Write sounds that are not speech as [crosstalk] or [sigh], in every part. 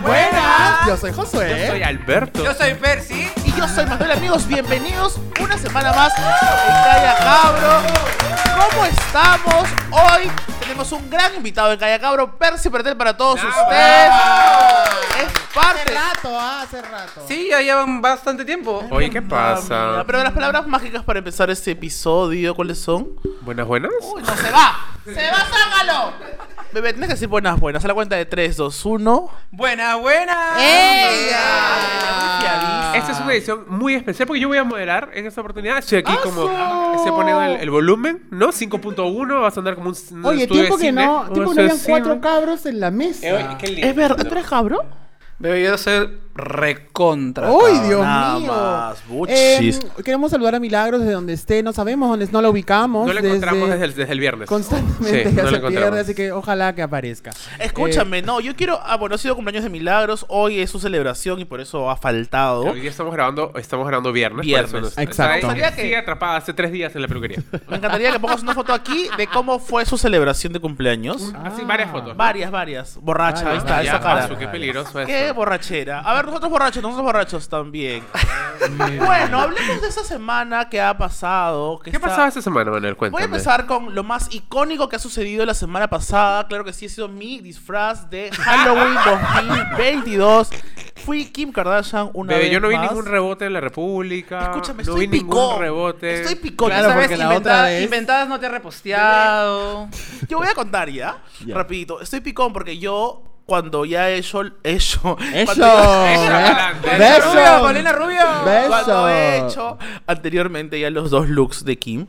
Buenas, buenas. Yo soy Josué. Yo soy Alberto. Yo soy Percy. Y yo soy Manuel, amigos. Bienvenidos una semana más en Calla Cabro. ¿Cómo estamos? Hoy tenemos un gran invitado en Calla Cabro, Percy Pertel para todos ¡Bravo! ustedes. Es parte. Hace rato, ah, hace rato. Sí, ya llevan bastante tiempo. Oye, ¿qué Mira, pasa? Pero las palabras mágicas para empezar este episodio, ¿cuáles son? Buenas, buenas. Uy, no se va. Se va, sácalo. Bebé, tienes que decir buenas, buenas. A la cuenta de 3, 2, 1. Buenas, buenas. ¡Ella! Esta es una edición muy especial porque yo voy a moderar en esta oportunidad. Estoy aquí ¡Aso! como. Estoy poniendo el, el volumen, ¿no? 5.1. Va a sonar como un. un Oye, estudio tiempo de que cine, no, tiempo que no habían cuatro cabros en la mesa. Eh, oye, qué lindo. ¿Es verdad? ¿Tú eres cabro? Bebé, yo soy recontra. ¡Uy. Dios Nada mío! más. Eh, queremos saludar a Milagros desde donde esté. No sabemos dónde no la ubicamos. No lo encontramos desde el, desde el viernes. Constantemente Sí, ya no lo se encontramos. pierde, así que ojalá que aparezca. Escúchame, no, yo quiero. Ah, bueno, ha sido cumpleaños de Milagros. Hoy es su celebración y por eso ha faltado. Hoy día estamos grabando, estamos grabando viernes. por Viernes. eso nos- Exacto. está ahí, Sabía que- Sigue atrapada hace tres días en la peluquería. Me encantaría que pongas una foto aquí de cómo fue su celebración de cumpleaños. Así, varias fotos. ¿no? Varias, varias. Borracha, ahí está, ya, esa cara. qué peligroso eso. Qué borrachera. A ver, nosotros borrachos, nosotros borrachos también. bueno, hablemos de esa semana que ha pasado. que ¿Qué está- pasaba esta semana, Manuel? Voy Cuéntame. a empezar con lo más icónico que ha sucedido la semana pasada. Claro que sí, ha sido mi disfraz de Halloween [laughs] 2022. Fui Kim Kardashian una Bebé, vez yo no vi más. ningún rebote en la República. Escúchame, no estoy vi picón. ningún rebote. Estoy picón. Claro, Esta vez porque la inventa- otra vez- inventadas no te ha reposteado. Yo voy a contar ya, Ya. rapidito. Estoy picón porque yo cuando ya ¡Eso! [laughs] ya- Eso, adelante. ¡Beso! Rubio, Paulina Rubio. Beso. cuando he hecho anteriormente ya los dos looks de Kim,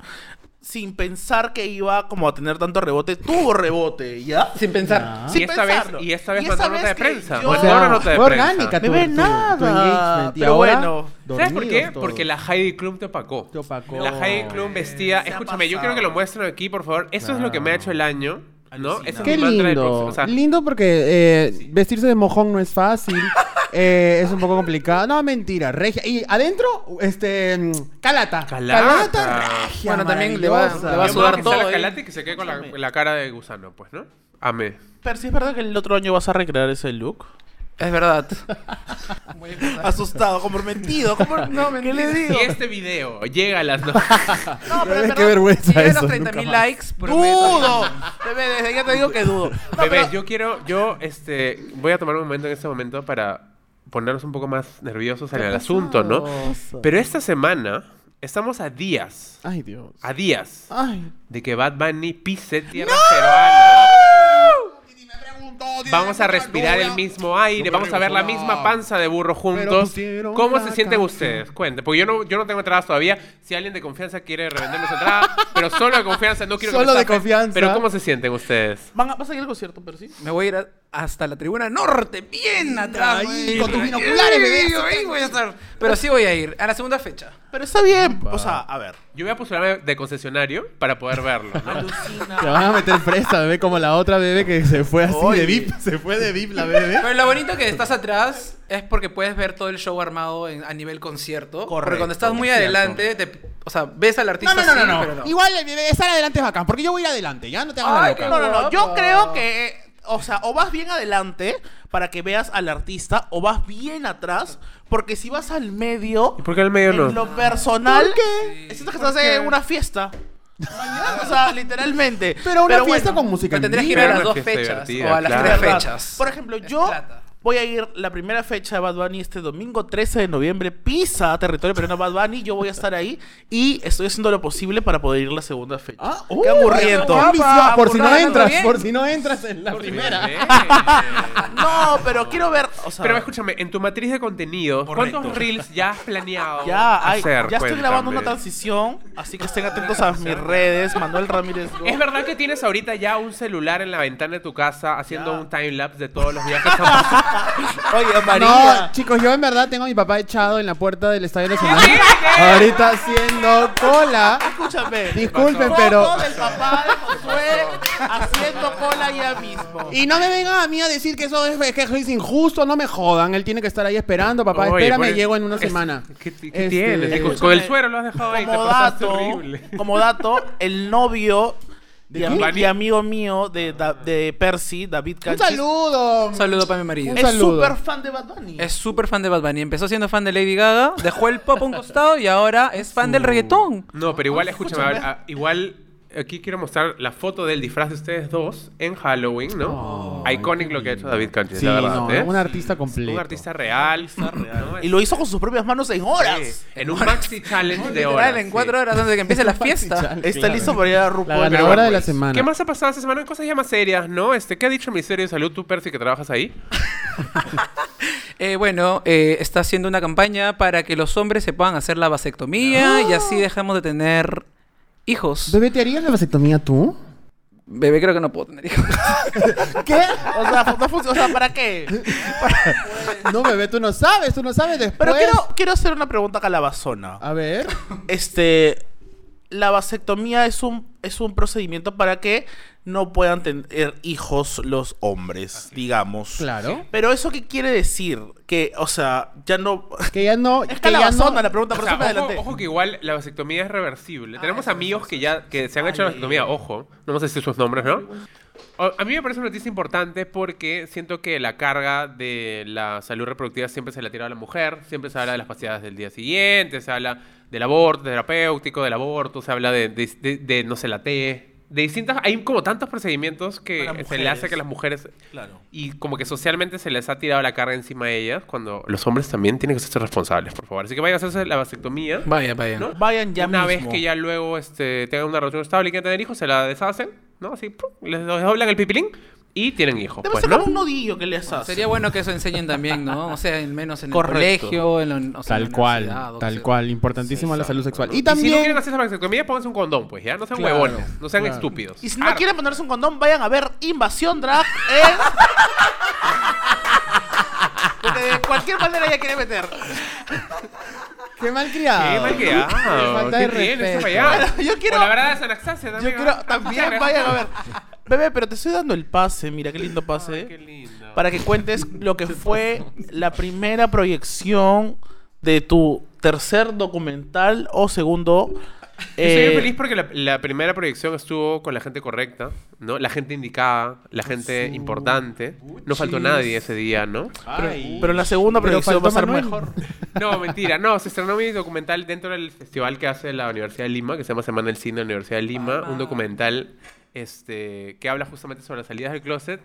sin pensar que iba como a tener tanto rebote, tuvo rebote, ¿ya? Sin pensar. Y Sin esta vez, pensarlo. y esta vez Y esta nota de vez prensa. yo- O sea, una nota de fue prensa. orgánica tu, Bebé, tu- nada. tu. Y Pero ahora, bueno. ¿Sabes por qué? todos. Porque la Heidi Klum te opacó. Te opacó. La Heidi Klum vestía. Escúchame, yo quiero que lo muestren aquí, por favor. Eso es lo que me ha hecho el año. ¿No? Alucina. Ese es Qué lindo. próximo. O sea, lindo porque eh, vestirse de mojón no es fácil. [laughs] eh, es un poco complicado. No, mentira. Regia. Y adentro, este. mm, Calata. Calata. regia. Bueno, también le va- maravillosa. le va a yo sudar que todo, la ¿eh? calata y que se quede con la, Escúchame. la cara de gusano, pues, ¿no? Amé. Pero sí es verdad que el otro año vas a recrear ese look. Es verdad. Asustado, comprometido. ¿cómo- [laughs] No, ¿Qué le digo? Si este video llega a las no- [laughs] No, pero en [laughs] Qué verdad, vergüenza Si llegan eso. los nunca 30.000 más. likes. Dudo. Bebé, desde ya te digo que dudo. No, Bebé, pero- yo quiero, yo, este, voy a tomar un momento en este momento para ponernos un poco más nerviosos en el asunto, ¿no? Pero esta semana estamos a días, Ay, Dios. a días Ay. de que Bad Bunny pise tierra peruana. Vamos a respirar el mismo aire, vamos a ver la misma panza de burro juntos. ¿Cómo se sienten ustedes? Cuenten, porque yo no, yo no tengo entradas todavía. Si alguien de confianza quiere revendernos entradas, [laughs] pero solo de confianza, no quiero que Solo me de confianza. Pero ¿cómo se sienten ustedes? ¿Van a, ¿Vas a ir al concierto, pero sí? Me voy a ir a- hasta la tribuna norte, bien atrás. Ahí, güey. con tus binoculares, bebé. Ahí, voy a estar. Pero sí voy a ir a la segunda fecha. Pero está bien. O sea, a ver. Yo voy a postularme de concesionario para poder verlo, ¿no? Te van a meter presa, bebé, como la otra bebé que se fue así Oye. de VIP. [laughs] Se fue de VIP la bebé. Pero lo bonito que estás atrás es porque puedes ver todo el show armado en- a nivel concierto. porque Correcto, cuando estás muy cierto. adelante, te- o sea, ves al No, artista no, no, sí, no, no. pero no. Igual el bebé estar adelante es bacán, porque yo voy a ir adelante, ya no te hagas la Ay, loca. qué No, no, no. Yo creo que, eh, o sea, o vas bien adelante para que veas al artista, o vas bien atrás, porque si vas al medio, ¿Y por qué el medio en no? lo personal, ¿Por qué? siento que estás en una fiesta. o sea, literalmente. Pero una fiesta bueno, con música Pero en tendrías que ir a las dos fechas o a las claro. tres fechas. Por ejemplo, Es yo plata. Voy a ir la primera fecha de Bad Bunny este domingo 13 de noviembre, Pisa, territorio peruano Bad Bunny. Yo voy a estar ahí y estoy haciendo lo posible para poder ir la segunda fecha. Ah, Qué uh, aburriendo. Por si no entras, bien. por si no entras en la primera. [laughs] No, pero quiero ver. O sea, Pero escúchame, en tu matriz de contenidos, Correcto. ¿cuántos reels ya has planeado ya, hay- hacer? ya estoy grabando una transición, así que estén atentos a mis redes, Manuel Ramírez. Go. ¿Es verdad que tienes ahorita ya un celular en la ventana de tu casa haciendo Ya. un timelapse de todos los viajes que han [laughs] Oye, No, María. chicos, yo en verdad tengo a mi papá echado en la puerta del Estadio Nacional. Ahorita haciendo cola. Escúchame. Disculpen, pero. del papá de Josué haciendo cola ya mismo. Y no me vengan a mí a decir que eso es, que eso es injusto, no me jodan. Él tiene que estar ahí esperando, papá. Oye, espérame, pues, llego en una es- semana. ¿Qué, qué Este, tienes? Con- Con el suero lo has dejado ahí, te como pasaste dato, horrible. como dato, el novio y amigo mío de, Da- de Percy, David Un saludo. Un saludo para mi marido. Un Es saludo. súper fan de Bad Bunny. Es súper fan de Bad Bunny. Empezó siendo fan de Lady Gaga, dejó el pop a un costado y ahora es fan del reggaetón. No, pero igual, escúchame, escúchame. a- a- igual aquí quiero mostrar la foto del disfraz de ustedes dos en Halloween, ¿no? Iconic lo que ha hecho David Canches, Sí, la verdad, no, ¿eh? un artista completo. Un artista real. ¿no? Y lo hizo con sus propias manos en horas. Sí, en un maxi [laughs] challenge de horas. en sí. cuatro horas antes de que empiece la [laughs] fiesta. Está Claro. listo para ir a La RuPaul. ganadora Pero bueno, de la pues, semana. ¿Qué más ha pasado esta semana? Cosas ya más serias, ¿no? Este, ¿Qué ha dicho el Ministerio de Salud, tú, Percy, que trabajas ahí? [laughs] Eh, bueno, eh, está haciendo una campaña para que los hombres se puedan hacer la vasectomía y así dejamos de tener hijos. Bebé, ¿te harías la vasectomía tú? Bebé, creo que no puedo tener hijos. [laughs] ¿Qué? O sea, no funciona- o sea, ¿para qué? [laughs] No, bebé, tú no sabes, tú no sabes después. Pero quiero, quiero hacer una pregunta calabazona. A ver. Este, la vasectomía es un, es un procedimiento para que no puedan tener hijos los hombres, digamos. Claro. Pero eso qué quiere decir? Que, o sea, ya no... [laughs] Que ya no. Es que ya no. la pregunta, O por sea, eso me ojo, que igual la vasectomía es reversible. Tenemos eso, amigos que ya que se han hecho la vasectomía, ojo. No vamos a decir sus nombres, ¿no? O- A mí me parece una noticia importante porque siento que la carga de la salud reproductiva siempre se la tira a la mujer. Siempre se habla de las pacientes del día siguiente, se habla del aborto terapéutico, del aborto, se habla de, de- de- de, no sé, la T. De distintas... Hay como tantos procedimientos que se le hace que las mujeres... Claro. Y como que socialmente se les ha tirado la carga encima a ellas cuando los hombres también tienen que ser responsables, por favor. Así que vayan a hacerse la vasectomía. Vaya, vaya. ¿no? Vayan ya una mismo. vez que ya luego este, tengan una relación estable y quieren tener hijos, se la deshacen, ¿no? Así, ¡pum! les doblan el pipilín y tienen hijos, Debe pues, ser ¿no? como un nodillo que les hace. Sería bueno que eso enseñen también, ¿no? O sea, en menos en Correcto. el colegio, en la, o sea, en Tal la cual, o tal sea. cual. Importantísima Sí, la salud sexual. ¿no? Y si no también. quieren hacer esa vasectomía, pónganse un condón, pues, ¿ya? No sean Claro, huevones, no sean claro. estúpidos. Y si no Ar- quieren ponerse un condón, vayan a ver Invasión Drag en... De cualquier manera ella quiere meter. Qué mal criado. Qué mal quedado. Qué falta de respeto. Bueno, yo quiero- O la verdad es Anastasia Yo también. quiero ¿ah? también vayan a ver. Bebé, pero te estoy dando el pase, mira qué lindo pase. Ay, qué lindo. para que cuentes lo que [laughs] fue la primera proyección de tu tercer documental o segundo. Yo Estoy eh, feliz porque la, la primera proyección estuvo con la gente correcta, ¿no? La gente indicada, la gente importante. No faltó nadie ese día, ¿no? Pero la segunda proyección va a ser mejor. [laughs] No, mentira. No, se estrenó mi documental dentro del festival que hace la Universidad de Lima, que se llama Semana del Cine de la Universidad de Lima. Un documental este, que habla justamente sobre las salidas del closet.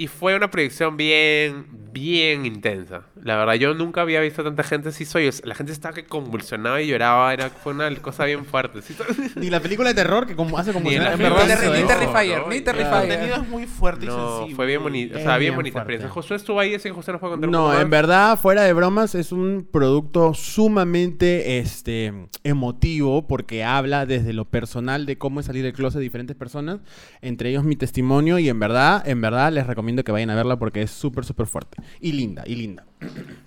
Y fue una proyección bien, bien intensa. La verdad, yo nunca había visto tanta gente así. Soy, la gente estaba que convulsionaba y lloraba. Era, fue una cosa bien fuerte. ¿sí? [laughs] Ni la película de terror que como hace como Ni Terrifier, ni Terrifier. contenido es muy fuerte y No, sensible. fue bien bonito. O sea, bien bien bonita fuerte. experiencia. Josué estuvo ahí, así que Josué nos puede contar No, en verdad, fuera de bromas, es un producto sumamente este, emotivo porque habla desde lo personal de cómo es salir del closet de diferentes personas, entre ellos mi testimonio y en verdad, en verdad les recomiendo que vayan a verla porque es súper, súper fuerte. Y linda, y linda.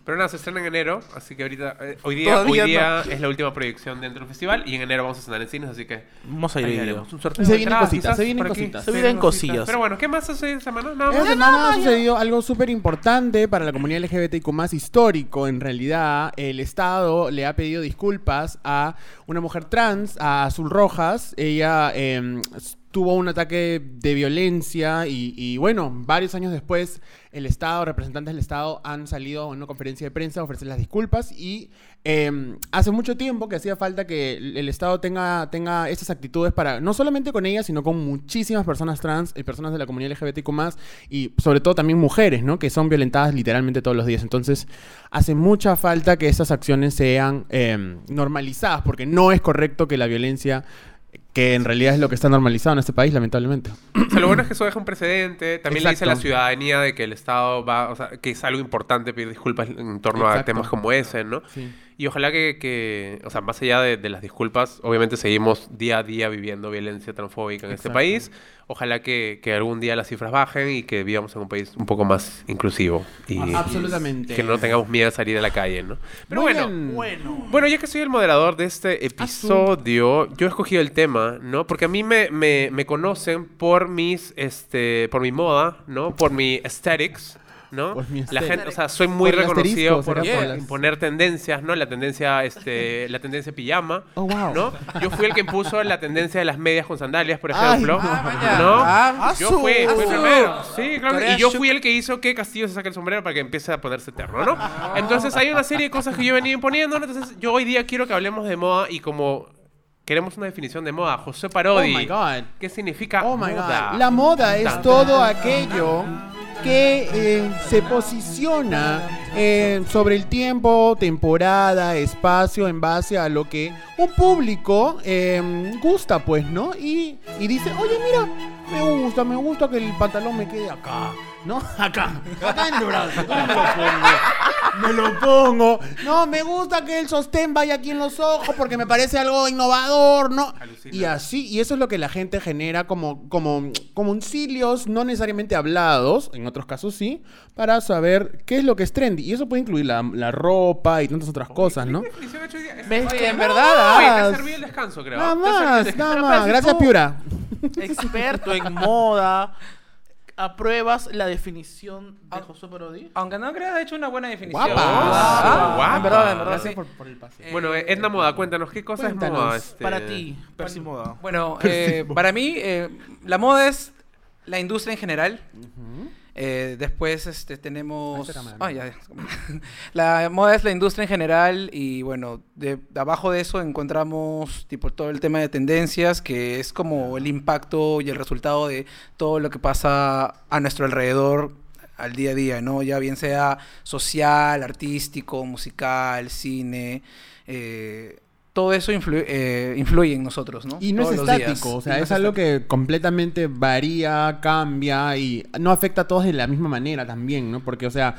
Pero nada, se estrena en enero, así que ahorita, eh, hoy día, Todavía hoy día es la última proyección dentro del festival y en enero vamos a estrenar en cines, así que Vamos a ahí ir. haremos un sorteo. Se de vienen entradas, cositas, se vienen cositas. Se vienen cosillas. Pero bueno, ¿qué más hace esta semana? Nada Esta más. semana ha sucedido algo súper importante para la comunidad LGBTIQ más histórico. En realidad, el Estado le ha pedido disculpas a una mujer trans, a Azul Rojas. Ella eh, tuvo un ataque de violencia y, y, bueno, varios años después, el Estado, representantes del Estado han salido en una conferencia de prensa a ofrecer las disculpas y eh, hace mucho tiempo que hacía falta que el Estado tenga, tenga estas actitudes para, no solamente con ella, sino con muchísimas personas trans y personas de la comunidad LGBTQ y sobre todo también mujeres, ¿no? Que son violentadas literalmente todos los días. Entonces, hace mucha falta que estas acciones sean eh, normalizadas, porque no es correcto que la violencia, que en realidad es lo que está normalizado en este país, lamentablemente. O sea, lo bueno es que eso deja un precedente. También le dice a la ciudadanía de que el Estado va, o sea, que es algo importante pedir disculpas en torno a temas como ese, ¿no? Sí. Y ojalá que, que, o sea, más allá de, de las disculpas, obviamente seguimos día a día viviendo violencia transfóbica en este Exacto. país. Ojalá que, que algún día las cifras bajen y que vivamos en un país un poco más inclusivo. Y, Absolutamente. y que no tengamos miedo a salir a la calle, ¿no? Pero Muy bueno. Bueno. bueno, ya que soy el moderador de este episodio, yo he escogido el tema, ¿no? Porque a mí me, me, me conocen por mis, este, por mi moda, ¿no? Por mi aesthetics, ¿no? Por mi la gente, o sea, soy muy Por reconocido por, las- imponer tendencias, ¿no? La tendencia, este, la tendencia pijama, Oh, wow. ¿no? Yo fui el que impuso la tendencia de las medias con sandalias, por ejemplo, no. Ah. Ah, Yo fui, fui primero. Sí, claro. Y yo fui el que hizo que Castillo se saque el sombrero para que empiece a ponerse eterno, ¿no? Entonces hay una serie de cosas que yo venía imponiendo, ¿no? Entonces yo hoy día quiero que hablemos de moda y como queremos una definición de moda, José Parodi. Oh my God. ¿Qué significa Oh my moda? God. La moda es todo aquello que eh, se posiciona eh, sobre el tiempo, temporada, espacio, en base a lo que un público eh, gusta, pues, ¿no? Y, y dice, oye, mira, me gusta, me gusta que el pantalón me quede acá, ¿no? Acá, acá en el brazo, me lo pongo. Me lo pongo. No, me gusta que el sostén vaya aquí en los ojos porque me parece algo innovador, ¿no? Alucina. Y así, y eso es lo que la gente genera como, como, como concilios no necesariamente hablados, en otros casos sí, para saber qué es lo que es trendy. Y eso puede incluir la, la ropa y tantas otras cosas, ¿no? ¿Ves que en verdad, Oye, te serví el descanso, creo. Nada más, descanso. nada más. Gracias, Piura. Experto en moda, ¿apruebas la definición de Ah. José Parodi? Aunque no creas, ha hecho una buena definición. Guapa. Ah, Guapa. En verdad, en verdad, Gracias sí. por, por el pase. Bueno, eh, Edna Moda, cuéntanos, ¿qué cosa Cuéntanos. es moda? Este, Para ti, Percy Moda. Bueno, eh, para mí, eh, la moda es la industria en general. Eh, después este, tenemos... Ah, ya, ya. [laughs] la moda es la industria en general y bueno, de, de abajo de eso encontramos tipo todo el tema de tendencias, que es como el impacto y el resultado de todo lo que pasa a nuestro alrededor al día a día, ¿no? Ya bien sea social, artístico, musical, cine, eh, todo eso influye, eh, influye en nosotros, ¿no? Y no Todos es estático, o sea, es algo que completamente varía, cambia y no afecta a todos de la misma manera también, ¿no? Porque, o sea,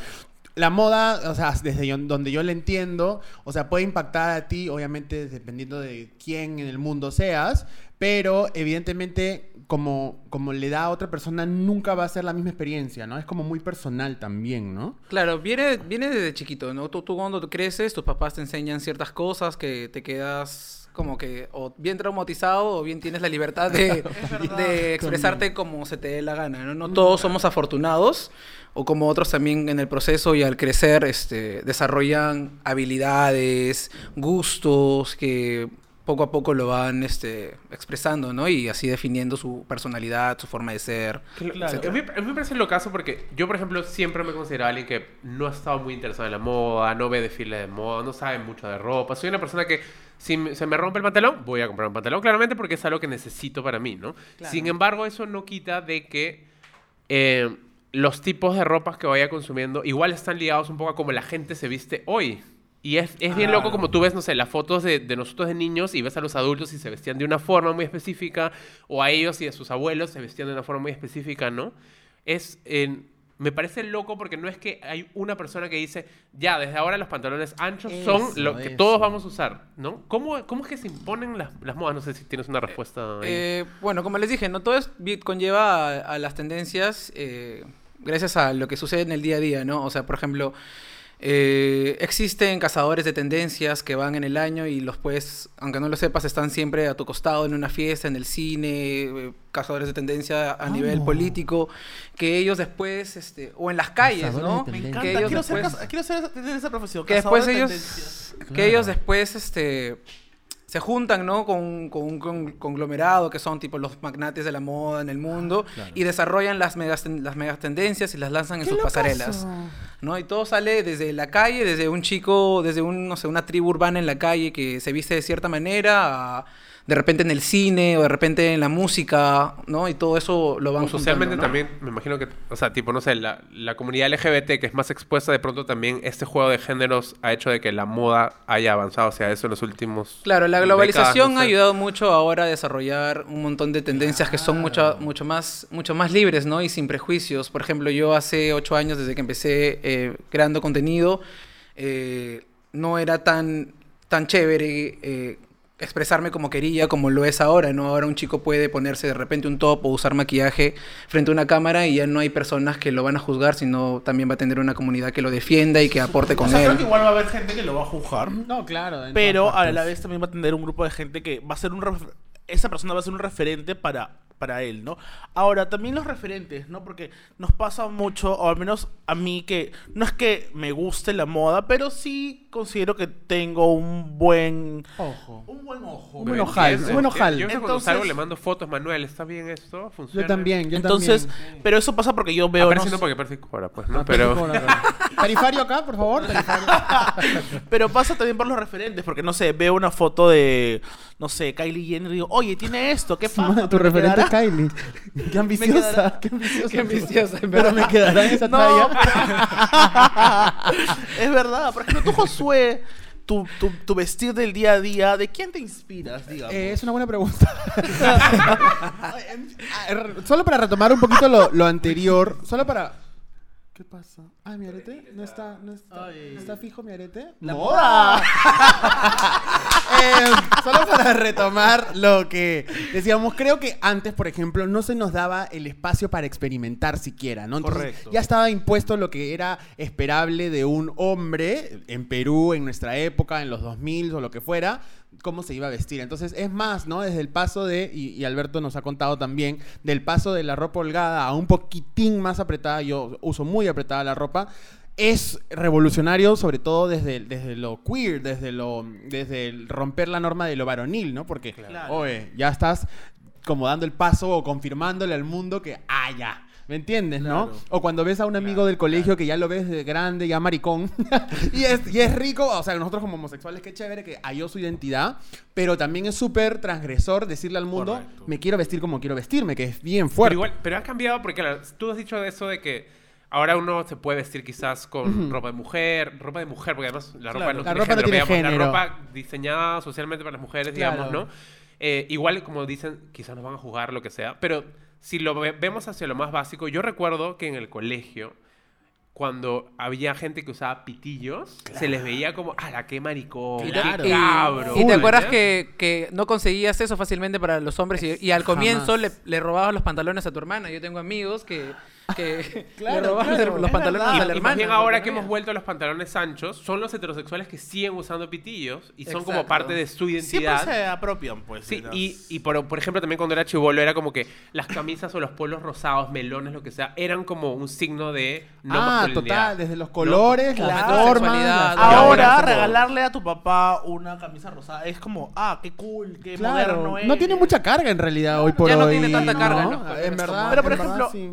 la moda, o sea, desde yo- donde yo la entiendo, o sea, puede impactar a ti, obviamente, dependiendo de quién en el mundo seas, pero evidentemente, como, como le da a otra persona, nunca va a ser la misma experiencia, ¿no? Es como muy personal también, ¿no? Claro, viene, viene desde chiquito, ¿no? Tú, tú cuando tú creces, tus papás te enseñan ciertas cosas que te quedas como que o bien traumatizado o bien tienes la libertad de, [laughs] de expresarte como se te dé la gana, ¿no? No todos somos afortunados o como otros también en el proceso y al crecer este, desarrollan habilidades, gustos que poco a poco lo van este, expresando, ¿no? Y así definiendo su personalidad, su forma de ser. Claro. A mí, a mí me parece lo caso porque yo, por ejemplo, siempre me considero alguien que no ha estado muy interesado en la moda, no ve desfiles de moda, no sabe mucho de ropa. Soy una persona que si se me rompe el pantalón, voy a comprar un pantalón, claramente porque es algo que necesito para mí, ¿no? Sin embargo, eso no quita de que eh, los tipos de ropas que vaya consumiendo igual están ligados un poco a cómo la gente se viste hoy. Y es, es bien loco como tú ves, no sé, las fotos de, de nosotros de niños y ves a los adultos y se vestían de una forma muy específica, o a ellos y a sus abuelos se vestían de una forma muy específica, ¿no? Es, eh, me parece loco porque no es que hay una persona que dice, ya, desde ahora los pantalones anchos son Eso, lo que eso. todos vamos a usar, ¿no? ¿Cómo, cómo es que se imponen las, las modas? No sé si tienes una respuesta. ahí. Eh, bueno, como les dije, no todo es, conlleva a, a las tendencias eh, gracias a lo que sucede en el día a día, ¿no? O sea, por ejemplo, eh, existen cazadores de tendencias que van en el año y los puedes, aunque no lo sepas, están siempre a tu costado en una fiesta, en el cine, eh, cazadores de tendencia a nivel político, que ellos después, este, o en las calles, Cazadores ¿no? de Me encanta, Que ellos quiero, ser, después- quiero ser, tener esa profesión. que después de ellos tendencias. que ellos después este se juntan no con, con un con- conglomerado que son tipo los magnates de la moda en el mundo y desarrollan las megas ten- las megas tendencias y las lanzan en ¡Qué sus locazo! pasarelas no y todo sale desde la calle desde un chico desde un no sé una tribu urbana en la calle que se viste de cierta manera a de repente en el cine o de repente en la música no y todo eso lo van O socialmente juntando, ¿no? también, me imagino que, o sea, tipo, no sé, la, la comunidad LGBT que es más expuesta, de pronto también este juego de géneros ha hecho de que la moda haya avanzado hacia eso en los últimos. Claro, la décadas, globalización sé. ha ayudado mucho ahora a desarrollar un montón de tendencias que son mucho, mucho, más, mucho más libres, ¿no? Y sin prejuicios. Por ejemplo, yo hace ocho años, desde que empecé eh, creando contenido, eh, no era tan, tan chévere eh, expresarme como quería, como lo es ahora, ¿no? Ahora un chico puede ponerse de repente un top o usar maquillaje frente a una cámara y ya no hay personas que lo van a juzgar, sino también va a tener una comunidad que lo defienda y que aporte O con sea, creo él. que igual va a haber gente que lo va a juzgar. No, claro. Pero a la vez también va a tener un grupo de gente que va a ser un esa persona va a ser un referente para, para él, ¿no? Ahora, también los referentes, ¿no? Porque nos pasa mucho, o al menos a mí, que no es que me guste la moda, pero sí considero que tengo un buen... Ojo. Un buen ojo. Un buen ojal, entiendes, un buen entiendes. ojal. Yo cuando Entonces- salgo le mando fotos, Manuel, ¿está bien esto? ¿Funciona? Yo también, yo Entonces, también. pero eso pasa porque yo veo... Aparece no no sé- porque parece cobra, pues, ¿no? Ah, Pero... [laughs] Tarifario acá, por favor. Tarifario. [laughs] Pero pasa también por los referentes, porque no sé, veo una foto de, no sé, Kylie Jenner y digo, oye, tiene esto, ¿qué [laughs] pasa? tu ¿Me referente es? Kylie. Qué ambiciosa. Qué ambiciosa. Qué ambiciosa, en Pero verdad. me quedará en esa No, talla. pero- es verdad. Por ejemplo, tú, Tu, tu, vestir del día a día, ¿de quién te inspiras? Eh, es una buena pregunta. [laughs] solo para retomar un poquito lo anterior, solo para... ¿Qué pasa? Ay, mi arete. ¿No está, no está, Ay. ¿no está fijo mi arete? La ¡Moda! [laughs] Eh, solo para retomar lo que decíamos, creo que antes, por ejemplo, no se nos daba el espacio para experimentar siquiera, ¿no? Entonces, Correcto. Ya estaba impuesto lo que era esperable de un hombre en Perú, en nuestra época, en los 2000 o lo que fuera, cómo se iba a vestir. Entonces, es más, ¿no? Desde el paso de, y, y Alberto nos ha contado también, del paso de la ropa holgada a un poquitín más apretada, yo uso muy apretada la ropa, es revolucionario, sobre todo desde, desde lo queer, desde lo desde el romper la norma de lo varonil, ¿no? Porque, Claro. oye, ya estás como dando el paso o confirmándole al mundo que, ah, ya. ¿Me entiendes, no? O cuando ves a un amigo del colegio que ya lo ves de grande, ya maricón, [laughs] y, es, y es rico, o sea, nosotros como homosexuales, qué chévere que halló su identidad, pero también es súper transgresor decirle al mundo, Correcto. me quiero vestir como quiero vestirme, que es bien Pero fuerte. igual, pero ha cambiado porque tú has dicho de eso de que ahora uno se puede vestir quizás con ropa de mujer, ropa de mujer, porque además la ropa Claro. no La tiene ropa no género, tiene digamos, género. La ropa diseñada socialmente para las mujeres, digamos. ¿no? Eh, igual, como dicen, quizás nos van a juzgar lo que sea, pero si lo ve- vemos hacia lo más básico, yo recuerdo que en el colegio, cuando había gente que usaba pitillos, se les veía como, ¡ah, la qué maricón! Claro. ¡Qué cabro! Y te acuerdas que, que no conseguías eso fácilmente para los hombres y, y al comienzo le, le robabas los pantalones a tu hermana. Yo tengo amigos que, que [laughs] [laughs] Claro, le robaban claro, los es pantalones verdad. a Y, la y hermana. más bien ahora que no hemos vuelto a los pantalones anchos, son los heterosexuales que siguen usando pitillos y son como parte de su Siempre identidad. se apropian, pues. Sí, de y, y por, por ejemplo también cuando era chivolo era como que las camisas o los polos rosados, melones, lo que sea, eran como un signo de no ah, total, desde los colores. Sexualidad. las- Y ahora como- regalarle a tu papá una camisa rosada es como, ah, qué cool, qué Claro, moderno es. no tiene mucha carga en realidad hoy por Ya no hoy. tiene tanta carga, ¿no? ¿no? En es verdad. Pero por en verdad, ejemplo,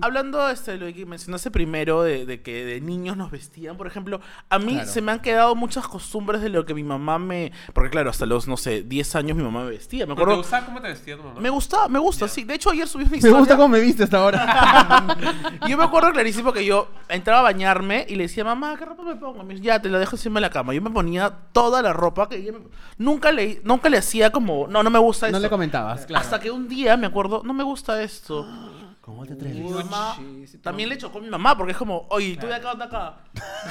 hablando este, lo que mencionaste primero de, de que de niños nos vestían, por ejemplo, a mí Claro. se me han quedado muchas costumbres de lo que mi mamá me... Porque claro, hasta los, no sé, 10 años mi mamá me vestía. Me ¿No ¿Te acuerdo... gustaba cómo te vestía tu mamá? Me gusta, me gusta, sí. De hecho, ayer subí una [laughs] Me historia. gusta cómo me viste hasta ahora. [laughs] Yo me acuerdo clarísimo que yo entraba a bañarme y le decía, mamá, ¿qué ropa me pongo? Me dice, ya, te la dejo encima de la cama. Yo me ponía toda la ropa que ella me- nunca le, nunca le hacía como, no, no me gusta no esto. le comentabas, claro. Hasta que un día me acuerdo, no me gusta esto. [gasps] ¿Cómo te Y mi mamá también le chocó a mi mamá porque es como, oye, tú de acá, de acá.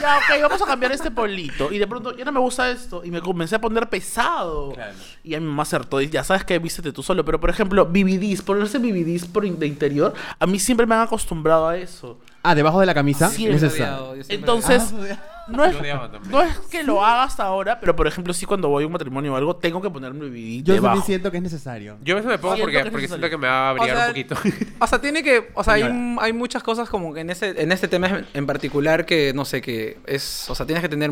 Ya, ok, vamos a cambiar este polito. Y de pronto, ya no me gusta esto. Y me comencé a poner pesado. Claro. Y a mi mamá acertó. Y ya sabes que vístete tú solo. Pero por ejemplo, BBDs, ponerse BBDs por in- de interior, a mí siempre me han acostumbrado a eso. Ah, debajo de la camisa. Sí, es esa. siempre- Entonces, no es, no es que lo haga hasta ahora, pero por ejemplo, sí cuando voy a un matrimonio o algo, tengo que ponerme BBD Yo debajo. también siento que es necesario. Yo a veces me pongo Siento porque, que es porque necesario. siento que me va a brillar O sea, un poquito. O sea, tiene que. O sea, hay, Señora. hay muchas cosas como que en ese, en este tema en- particular que no sé, que es. O sea, tienes que tener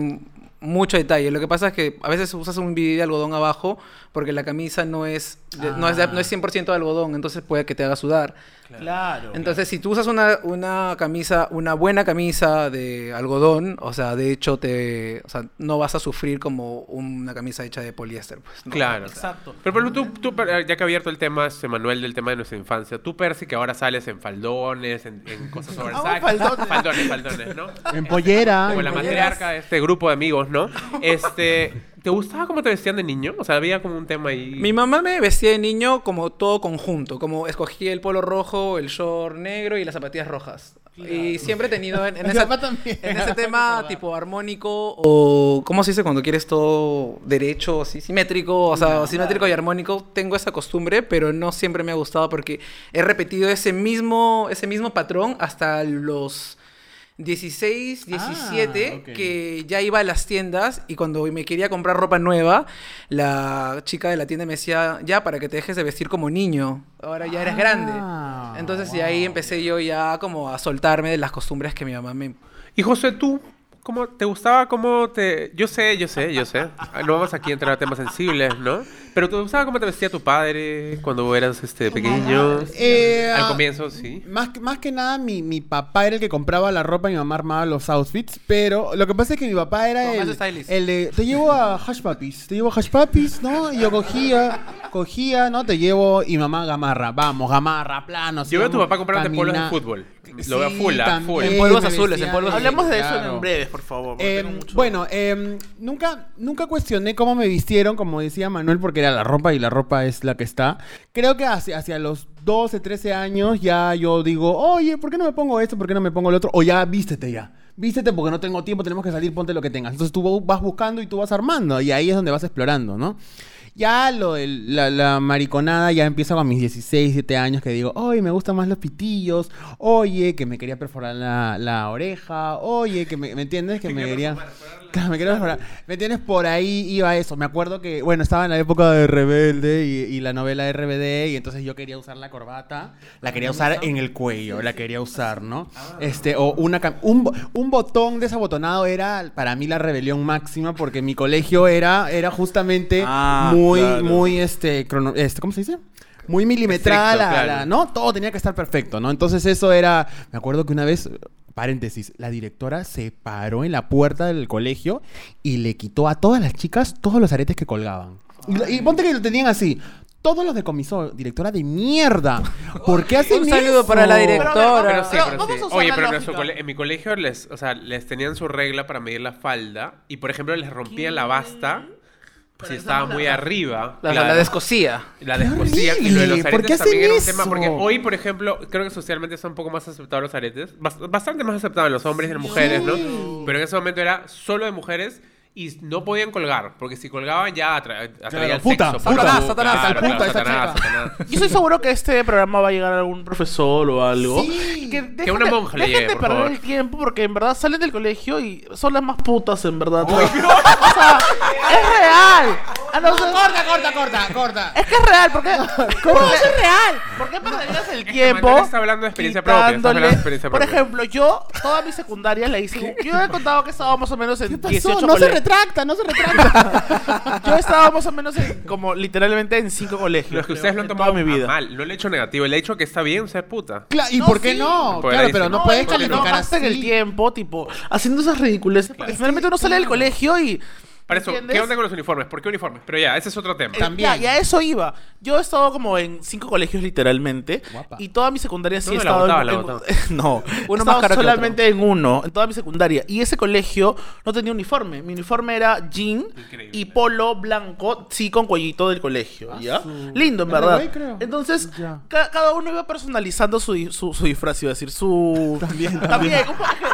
mucho detalle. Lo que pasa es que a veces usas un BD de algodón abajo porque la camisa no es, de- no es, de- no es 100% de algodón, entonces puede que te haga sudar. Claro. Entonces, si tú usas una, una camisa, una buena camisa de algodón, o sea, de hecho, te, o sea, no vas a sufrir como una camisa hecha de poliéster. Pues, ¿no? Claro. Exacto. Pero, pero tú, tú, ya que ha abierto el tema, este Manuel, del tema de nuestra infancia, tú, Percy, que ahora sales en faldones, en, en cosas sobre [laughs] Ah, faldones. faldones. faldones, faldones, ¿no? En pollera. Como en la matriarca de este grupo de amigos, ¿no? Este, ¿te gustaba cómo te vestían de niño? O sea, había como un tema ahí. Mi mamá me vestía de niño como todo conjunto, como escogí el polo rojo, el short negro y las zapatillas rojas. Y siempre he tenido en, esa- [laughs] ese [laughs] tema tipo armónico o ¿cómo se dice cuando quieres todo derecho, así simétrico, o sea, simétrico y armónico? Tengo esa costumbre, pero no siempre me ha gustado porque he repetido ese mismo ese mismo patrón hasta los 16, Ah, 17, ok. que ya iba a las tiendas y cuando me quería comprar ropa nueva, la chica de la tienda me decía, ya, para que te dejes de vestir como niño, ahora ya eres Ah, grande. Entonces y ahí wow. empecé yo ya como a soltarme de las costumbres que mi mamá me... Y José, tú, ¿cómo te gustaba cómo te...? Yo sé, yo sé, yo sé. No vamos aquí a entrar a temas sensibles, ¿no? Pero ¿te gustaba cómo te vestía tu padre cuando eras este pequeño? Eh, Al ah, comienzo, sí. Más, que- más que nada, mi, mi papá era el que compraba la ropa y mi mamá armaba los outfits. Pero lo que pasa es que mi papá era Como el, el de. Te llevo a Hash Puppies. Te llevo a Hash Puppies, ¿no? Y yo cogía, cogía, ¿no? Te llevo. Y mamá, gamarra. Vamos, gamarra, plano. Yo veo a tu papá comprándote polos de fútbol. Lo veo full, full. En polvos azules, en polvos de- Hablemos de eso claro. en breves, por favor. porque Eh, tengo mucho- bueno, eh, nunca, nunca cuestioné cómo me vistieron, como decía Manuel, porque era la ropa y la ropa es la que está. Creo que hacia, hacia los 12, 13 años ya yo digo, oye, ¿por qué no me pongo esto? ¿Por qué no me pongo el otro? O ya vístete ya. Vístete porque no tengo tiempo, tenemos que salir, ponte lo que tengas. Entonces tú vas buscando y tú vas armando y ahí es donde vas explorando, ¿no? Ya lo del- la, la mariconada ya empieza con mis 16, 17 años que digo, oye, me gustan más los pitillos, oye, que me quería perforar la, la oreja, oye, que me, ¿me entiendes? Que me quería... me quería perforar. ¿Me entiendes? Por ahí iba eso. Me acuerdo que, bueno, estaba en la época de Rebelde y, y la novela RBD y entonces yo quería usar la corbata, la quería usar en el cuello, la quería usar, ¿no? Este, o una un, un botón desabotonado era para mí la rebelión máxima porque mi colegio era, era justamente Ah, muy, claro. muy, este, crono- este, ¿cómo se dice? Muy milimetrada, claro. la- ¿no? Todo tenía que estar perfecto, ¿no? Entonces eso era, me acuerdo que una vez, paréntesis, la directora se paró en la puerta del colegio y le quitó a todas las chicas todos los aretes que colgaban. Y, y ponte que lo tenían así. Todos los decomisó, directora de mierda. ¿Por qué hacen Un saludo eso? para la directora. pero, Pero sí, Pero pero vamos sí. Oye, pero nuestro cole- en mi colegio les, o sea, les tenían su regla para medir la falda y, por ejemplo, les rompían la basta si estaba muy arriba. La, claro. la descosía. La descosían y lo de los horrible! ¿Por qué aretes también era un tema porque hoy, por ejemplo, creo que socialmente son un poco más aceptados los aretes. Bast- bastante más aceptados en los hombres y en las mujeres, ¿no? Pero en ese momento era solo de mujeres y no podían colgar, porque si colgaban ya atra- atraía el puta, sexo. puta, Claro, Satanás, claro, puta, claro, esa Satanás, chica. Satanás. Yo estoy seguro que este programa va a llegar a algún profesor o algo. Sí. Que, dejen una de- monja le llegue, de por perder favor. el tiempo porque en verdad salen del colegio y son las más putas, en verdad. o sea, es real. A no ser- Corta, corta, corta, corta. Es que es real, ¿por qué? ¿Cómo es real? ¿Por qué perderías el tiempo? Manuel está hablando de experiencia propia, hablando de experiencia Por propia. ejemplo, yo toda mi secundaria la hice. Yo he contado que estaba más o menos en ¿Qué pasó? 18 No se retracta, no se retracta. [laughs] Yo estaba más o menos en, como literalmente en cinco colegios. Los que ustedes lo han en tomado toda mi vida. mal, no he hecho negativo, le he dicho que está bien ser puta. Cla- ¿Y No, por qué sí. no? Porque Claro, la pero no no, puedes calificar no así. el tiempo, tipo, haciendo esas ridiculeces. Porque finalmente uno sale del colegio y. Para eso, ¿entiendes? ¿qué onda con los uniformes? ¿Por qué uniformes? Pero ya, ese es otro tema. Eh, También. Ya, y a eso iba. Yo he estado como en cinco colegios literalmente. Guapa. Y toda mi secundaria sí he la estado botaba, en, la en- botaba. [laughs] No. Uno más caro que solamente en uno, en toda mi secundaria. Y ese colegio no tenía uniforme. Mi uniforme era jean Increíble. y polo blanco, sí, con cuellito del colegio. ¿Ya? su- Lindo, en verdad. Creo. Entonces, Ya. ca- cada uno iba personalizando su, su, su disfraz, iba a decir, su... [laughs] También, También.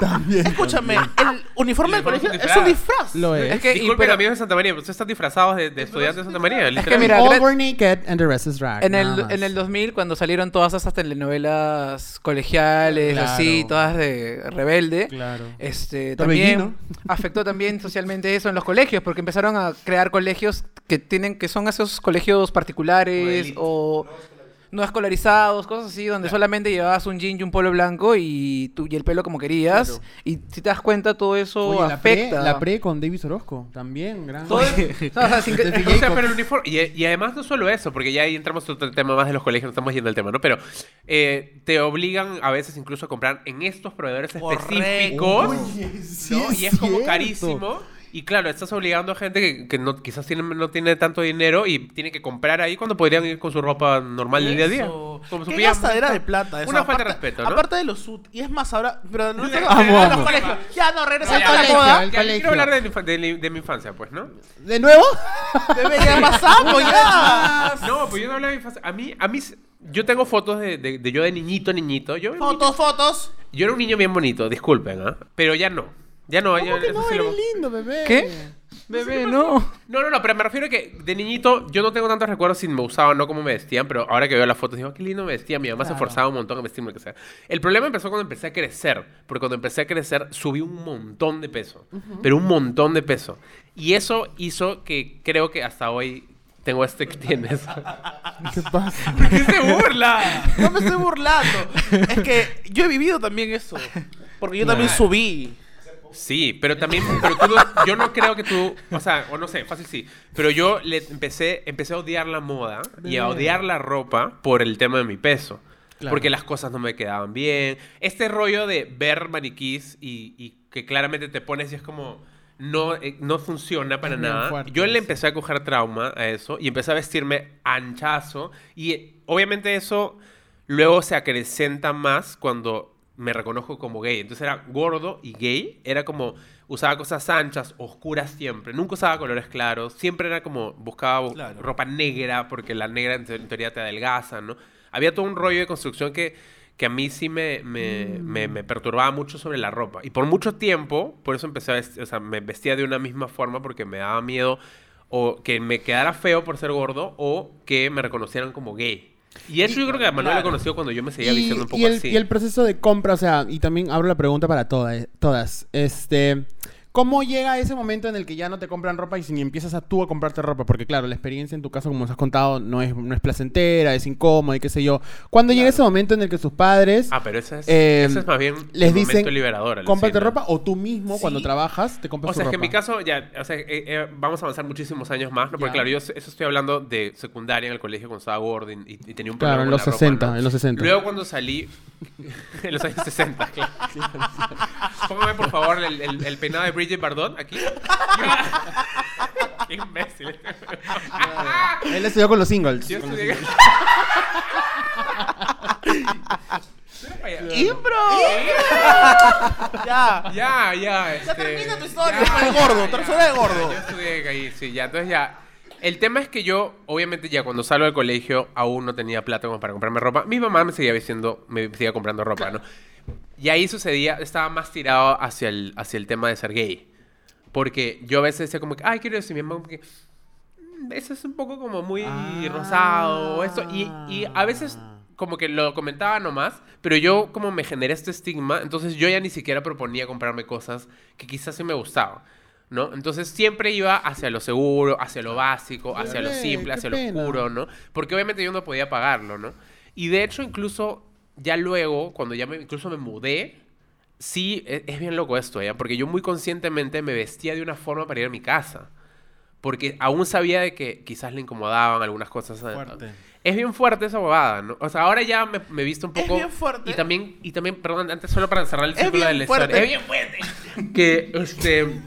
También, Escúchame, el uniforme del colegio es un disfraz. Lo es. Es que, pero- amigos de Santa María, ustedes están disfrazados de, de estudiantes de Santa María. que literal. mira, All were naked and the rest is drag. En el, en el 2000, cuando salieron todas esas colegiales colegiales, Claro. así, todas de rebelde, Claro. este, también afectó también socialmente eso en los colegios, porque empezaron a crear colegios que tienen, que son esos colegios particulares o no escolarizados, cosas así, donde solamente llevabas un jean y un polo blanco y tú y el pelo como querías. Y si te das cuenta, todo eso Oye, la pre, afecta. la pre con Davis Orozco, también, gran. Todo- no, [laughs] o sea, sin que- Desde [laughs] O sea, Jacob. pero el uniforme. Y, y además no solo eso, porque ya ahí entramos en otro tema más de los colegios, no estamos yendo al tema, ¿no? Pero eh, te obligan a veces incluso a comprar en estos proveedores Correcto. específicos. Oye, sí ¿no? es y es como carísimo. Y claro, estás obligando a gente que, que no, quizás tiene, no tiene tanto dinero y tiene que comprar ahí cuando podrían ir con su ropa normal del día a día. Como su Qué gastadera de plata eso. Una falta de respeto, ¿no? Aparte de los sut. Y es más, ahora... Pero no Amo, a los colegios. Ya, no, regresando Ya, a la colegio, Ya, colegio. quiero hablar de, mi infa- de li- de mi infancia, pues, ¿no? ¿De nuevo? Bebé, ya pasamos, ya. No, pues yo no hablaba de mi infancia. A mí, a mí, yo tengo fotos de, de- de yo de niñito, niñito. Yo, Fotos, fotos. yo era un niño bien bonito, disculpen, ¿ah? Pero ya no. Ya no, ya, ¿Cómo que eso no? sí lo- Eres lindo, bebé. ¿Qué? Bebé, no. No, no, no, pero me refiero a que de niñito yo no tengo tantos recuerdos si me usaban o no cómo me vestían, pero ahora que veo las fotos digo, "Ah, qué lindo me vestían, mi mamá se Claro. esforzaba un montón en vestirme, lo que sea. El problema empezó cuando empecé a crecer, porque cuando empecé a crecer subí un montón de peso, pero un montón de peso. Y eso hizo que creo que hasta hoy tengo este que tienes. [laughs] ¿Qué pasa? [laughs] ¿Por qué se burla? No me estoy burlando. es que yo he vivido también eso. Porque yo también subí. Sí, pero también, pero tú no- yo no creo que tú, o sea, o no sé, fácil sí, pero yo le empecé, empecé a odiar la moda y a odiar la ropa por el tema de mi peso. Claro. Porque las cosas no me quedaban bien. Este rollo de ver maniquís y, y que claramente te pones y es como, no, eh, no funciona para nada. yo le empecé a coger trauma a eso y empecé a vestirme anchazo. Y eh, obviamente eso luego se acrecenta más cuando me reconozco como gay. Entonces era gordo y gay. Era como, usaba cosas anchas, oscuras siempre. Nunca usaba colores claros. Siempre era como, buscaba Claro. ropa negra porque la negra en te- en teoría te adelgaza, ¿no? Había todo un rollo de construcción que, que a mí sí me, me, me- me perturbaba mucho sobre la ropa. Y por mucho tiempo, por eso empecé a vestir, o sea, me vestía de una misma forma porque me daba miedo o que me quedara feo por ser gordo o que me reconocieran como gay. Y eso yo creo que a Manuel lo claro. conoció cuando yo me seguía vistiendo un poco y el, así. y el proceso de compra, o sea, y también abro la pregunta para todas, todas. Este, ¿cómo llega ese momento en el que ya no te compran ropa y si ni empiezas a tú a comprarte ropa? Porque claro, la experiencia en tu caso, como nos has contado, no es, no es placentera, es incómoda y qué sé yo. ¿Cuándo llega ese momento en el que sus padres Ah, pero ese es, Eh, ese es más bien les un dicen, liberador. cómprate ropa o tú mismo Sí. cuando trabajas te compras O sea, es que en mi ropa? caso, ya, o sea, eh, eh, vamos a avanzar muchísimos años más, ¿no? Porque Ya. claro, yo eso estoy hablando de secundaria en el colegio cuando estaba gordo y, y- tenía un Claro, problema en con los la ropa, 60, ¿no? en los 60. Luego cuando salí, [laughs] en los años 60, claro. [laughs] Póngame por favor el, el- el peinado de Bridget Bardot aquí. [laughs] Qué imbécil. Él estudió con los singles. Yo estudié... ¡Impro! ya. Ya, ya, este... termina tu historia, ya, con el ya, gordo, ya, historia de ya, gordo. Yo estudié ahí, sí, ya, entonces ya... El tema es que yo, obviamente, ya cuando salgo del colegio, aún no tenía plata como para comprarme ropa. Mi mamá me seguía vistiendo, me seguía comprando ropa, ¿no? Y ahí sucedía, estaba más tirado hacia el, hacia el tema de ser gay. Porque yo a veces decía como que, ay, quiero decir, mi mamá como que, "Mm, eso es un poco como muy Ah. rosado, esto. Y, y a veces como que lo comentaba nomás, pero yo como me generé este estigma, entonces yo ya ni siquiera proponía comprarme cosas que quizás sí me gustaban. ¿No? Entonces siempre iba hacia lo seguro, hacia lo básico, hacia lo simple, hacia lo oscuro, ¿no? Porque obviamente yo no podía pagarlo, ¿no? Y de hecho, incluso ya luego, cuando ya me, incluso me mudé, sí, e- es, bien loco esto, ¿ya? Porque yo muy conscientemente me vestía de una forma para ir a mi casa. Porque aún sabía de que quizás le incomodaban algunas cosas. Fuerte. Es bien fuerte esa bobada, ¿no? O sea, ahora ya me, me he visto un Es poco... bien fuerte. Y también, y también, perdón, antes solo para cerrar el Es círculo de bien la historia. Es bien fuerte. [laughs] que, este...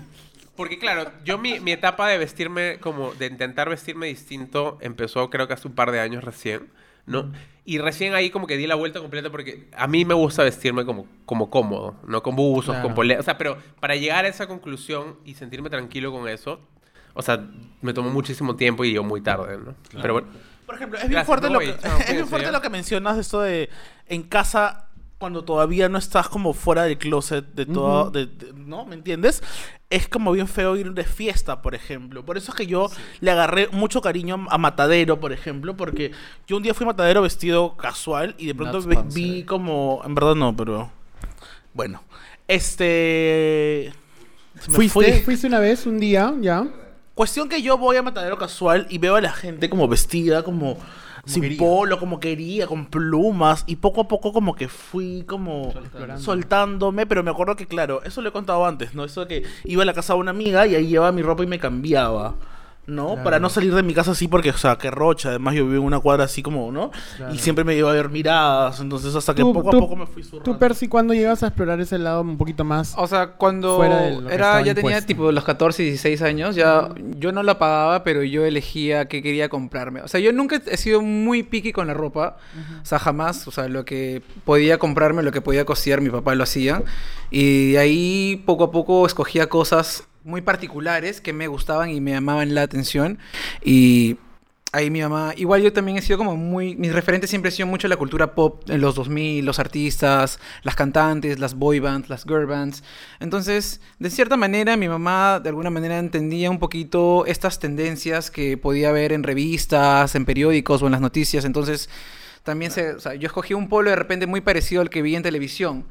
Porque claro, yo mi, mi etapa de vestirme como, de intentar vestirme distinto empezó creo que hace un par de años recién, ¿no? Y recién ahí como que di la vuelta completa porque a mí me gusta vestirme como, como cómodo, ¿no? Con buzos, Claro. con poleras, o sea, pero para llegar a esa conclusión y sentirme tranquilo con eso, o sea, me tomó muchísimo tiempo y yo muy tarde, ¿no? Pero bueno, Por ejemplo, es bien Gracias, fuerte, lo que, [laughs] es bien fuerte lo que mencionas de esto de en casa cuando todavía no estás como fuera del closet de todo, de- de- ¿no? ¿Me entiendes? Es como bien feo ir de fiesta, por ejemplo. Por eso es que yo le agarré mucho cariño a Matadero, por ejemplo, porque yo un día fui a Matadero vestido casual y de pronto vi, como, en verdad no, pero bueno, este ¿Fuiste. ¿Fuiste una vez, un día, ya? Cuestión que yo voy a Matadero Casual y veo a la gente como vestida, como, sin quería. polo, como quería, con plumas. Y poco a poco como que fui como Explorando. soltándome. Pero me acuerdo que, claro, eso lo he contado antes, ¿no? Eso de que iba a la casa de una amiga y ahí llevaba mi ropa y me cambiaba. ¿No? Claro. Para no salir de mi casa así porque, o sea, que rocha. Además yo vivo en una cuadra así como, ¿no? Claro. Y siempre me iba a ver miradas. Entonces hasta que Tú- poco tú- a poco me fui zurrando. Tú, Percy, ¿cuándo llegas a explorar ese lado un poquito más? O sea, cuando Fuera de lo que era, ya tenía tipo los 14, 16 años, ya yo no la pagaba, pero yo elegía qué quería comprarme. O sea, yo nunca he sido muy picky con la ropa. O sea, jamás. O sea, lo que podía comprarme, lo que podía costear, mi papá lo hacía. Y ahí poco a poco escogía cosas muy particulares que me gustaban y me llamaban la atención. Y ahí mi mamá, igual yo también he sido como muy, mis referentes siempre han sido mucho la cultura pop en los 2000, los artistas, las cantantes, las boy bands, las girl bands. Entonces, de cierta manera, mi mamá de alguna manera entendía un poquito estas tendencias que podía ver en revistas, en periódicos o en las noticias. Entonces, también se, yo escogí un polo de repente muy parecido al que vi en televisión.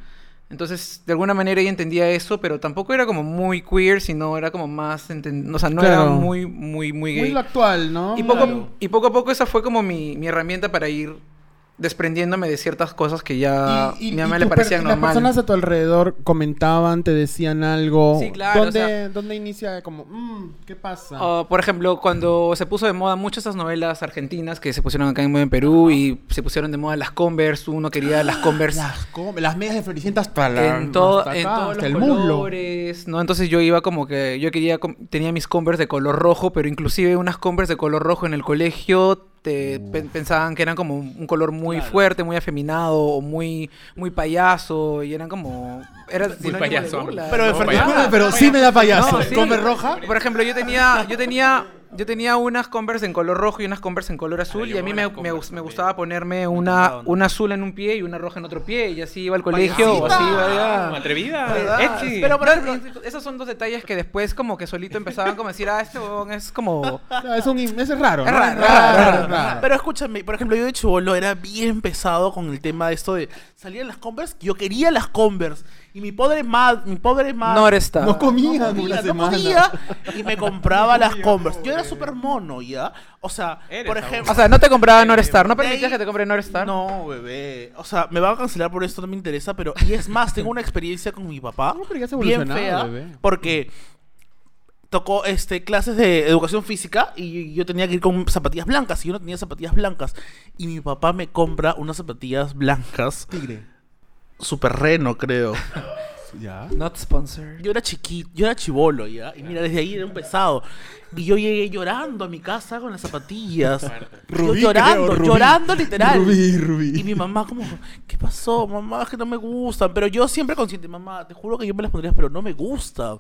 Entonces, de alguna manera ella entendía eso, pero tampoco era como muy queer, sino era como más, enten- o sea, no era muy, muy, muy gay. Muy lo actual, ¿no? Y poco, Claro. y poco a poco esa fue como mi, mi herramienta para ir desprendiéndome de ciertas cosas que ya Y- y- mi y mamá le tus per- parecían y Las normales. personas a tu alrededor comentaban, te decían algo. Sí, claro, ¿Dónde, o sea- dónde inicia como, "Mm, ¿qué pasa? Por ejemplo, cuando se puso de moda muchas esas novelas argentinas que se pusieron acá en, en Perú y se pusieron de moda las Converse, uno quería las Converse las, com- las medias de Floricienta hasta la- en, todo, hasta en acá, todos hasta los el muslo. colores, ¿no? Entonces yo iba como que, yo quería, tenía mis Converse de color rojo, pero inclusive unas Converse de color rojo en el colegio te pe- pensaban que eran como un color muy Claro. fuerte, muy afeminado o muy, muy payaso y eran como... Era de payaso. burla, Pero de ¿no? verdad. Payaso. pero sí me da payaso. No, sí. ¿Come roja? Por ejemplo, yo tenía, yo tenía, yo tenía unas Converse en color rojo y unas Converse en color azul y a mí me, me, me gustaba ponerme una, ¿no? una azul en un pie y una roja en otro pie y así iba al colegio o así iba Ah, atrevida. Pero, por ejemplo, esos son dos detalles que después como que solito empezaban como a decir, ah, este huevón es como... [laughs] O sea, es, un, ese es raro, Es ¿no? raro, raro, raro. Pero escúchame, por ejemplo, yo de chivolo era bien pesado con el tema de esto de salían las Converse, yo quería las Converse y mi pobre madre, mi pobre madre No. No comía no una no semana. podía, y me compraba las Converse. Yo era súper mono, ¿ya? O sea, Eres por ejemplo... O sea, no te compraba Norstar, ¿no de ahí- permitías que te compre Norstar? No, bebé. O sea, me van a cancelar por esto, no me interesa, pero... Y es más, tengo una experiencia con mi papá. No, pero ya se ha bien fea, bebé. porque tocó este, clases de educación física y yo tenía que ir con zapatillas blancas y yo no tenía zapatillas blancas. Y mi papá me compra unas zapatillas blancas, Tigre. Super reno, creo. [laughs] Ya. Not sponsored. Yo era chiquito, yo era chivolo ya. Y mira, desde ahí era un pesado. Y yo llegué llorando a mi casa con las zapatillas. Yo Rubí, llorando, creo, Rubí. llorando literal. Rubí, Rubí. Y mi mamá como, ¿qué pasó? Mamá, es que no me gustan. Pero yo siempre consciente, mamá, te juro que yo me las pondría, pero no me gustan.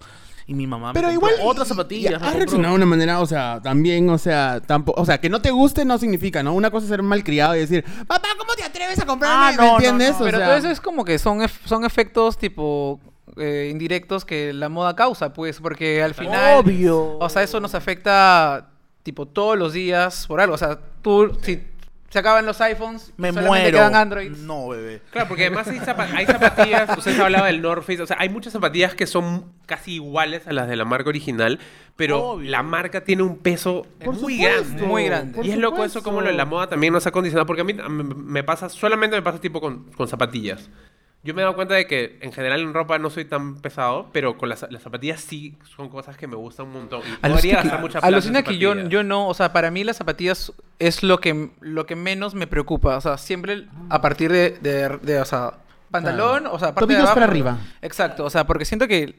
Y mi mamá Pero me igual. otras zapatillas. Has reaccionado de una manera, o sea, también, o sea, tampoco. O sea, que no te guste no significa, ¿no? Una cosa es ser malcriado y decir, papá, ¿cómo te atreves a comprarme? Ah, ¿Me no, no, entiendes? no. O Pero sea, todo eso es como que son, ef- son efectos tipo eh, indirectos que la moda causa, pues, porque al final... Obvio. O sea, eso nos afecta tipo todos los días por algo. O sea, tú, si se acaban los iPhones, me solamente muero. quedan Androids. No, bebé. Claro, porque además hay, zapa- hay zapatillas, ustedes hablaban del North Face, o sea, hay muchas zapatillas que son casi iguales a las de la marca original, pero Obvio. la marca tiene un peso Por muy supuesto, grande. Muy grande. por Y es loco eso como lo de la moda también nos ha condicionado, porque a mí me, me pasa, solamente me pasa tipo con, con zapatillas. Yo me he dado cuenta de que en general en ropa no soy tan pesado, pero con las, las zapatillas sí son cosas que me gustan un montón. Y podría Alucina gastar que, mucha plata alucina en que yo, yo no, o sea, para mí las zapatillas es lo que, lo que menos me preocupa. O sea, siempre a partir de, de, de, o sea, pantalón, o sea, parte de abajo. para arriba. Exacto, o sea, porque siento que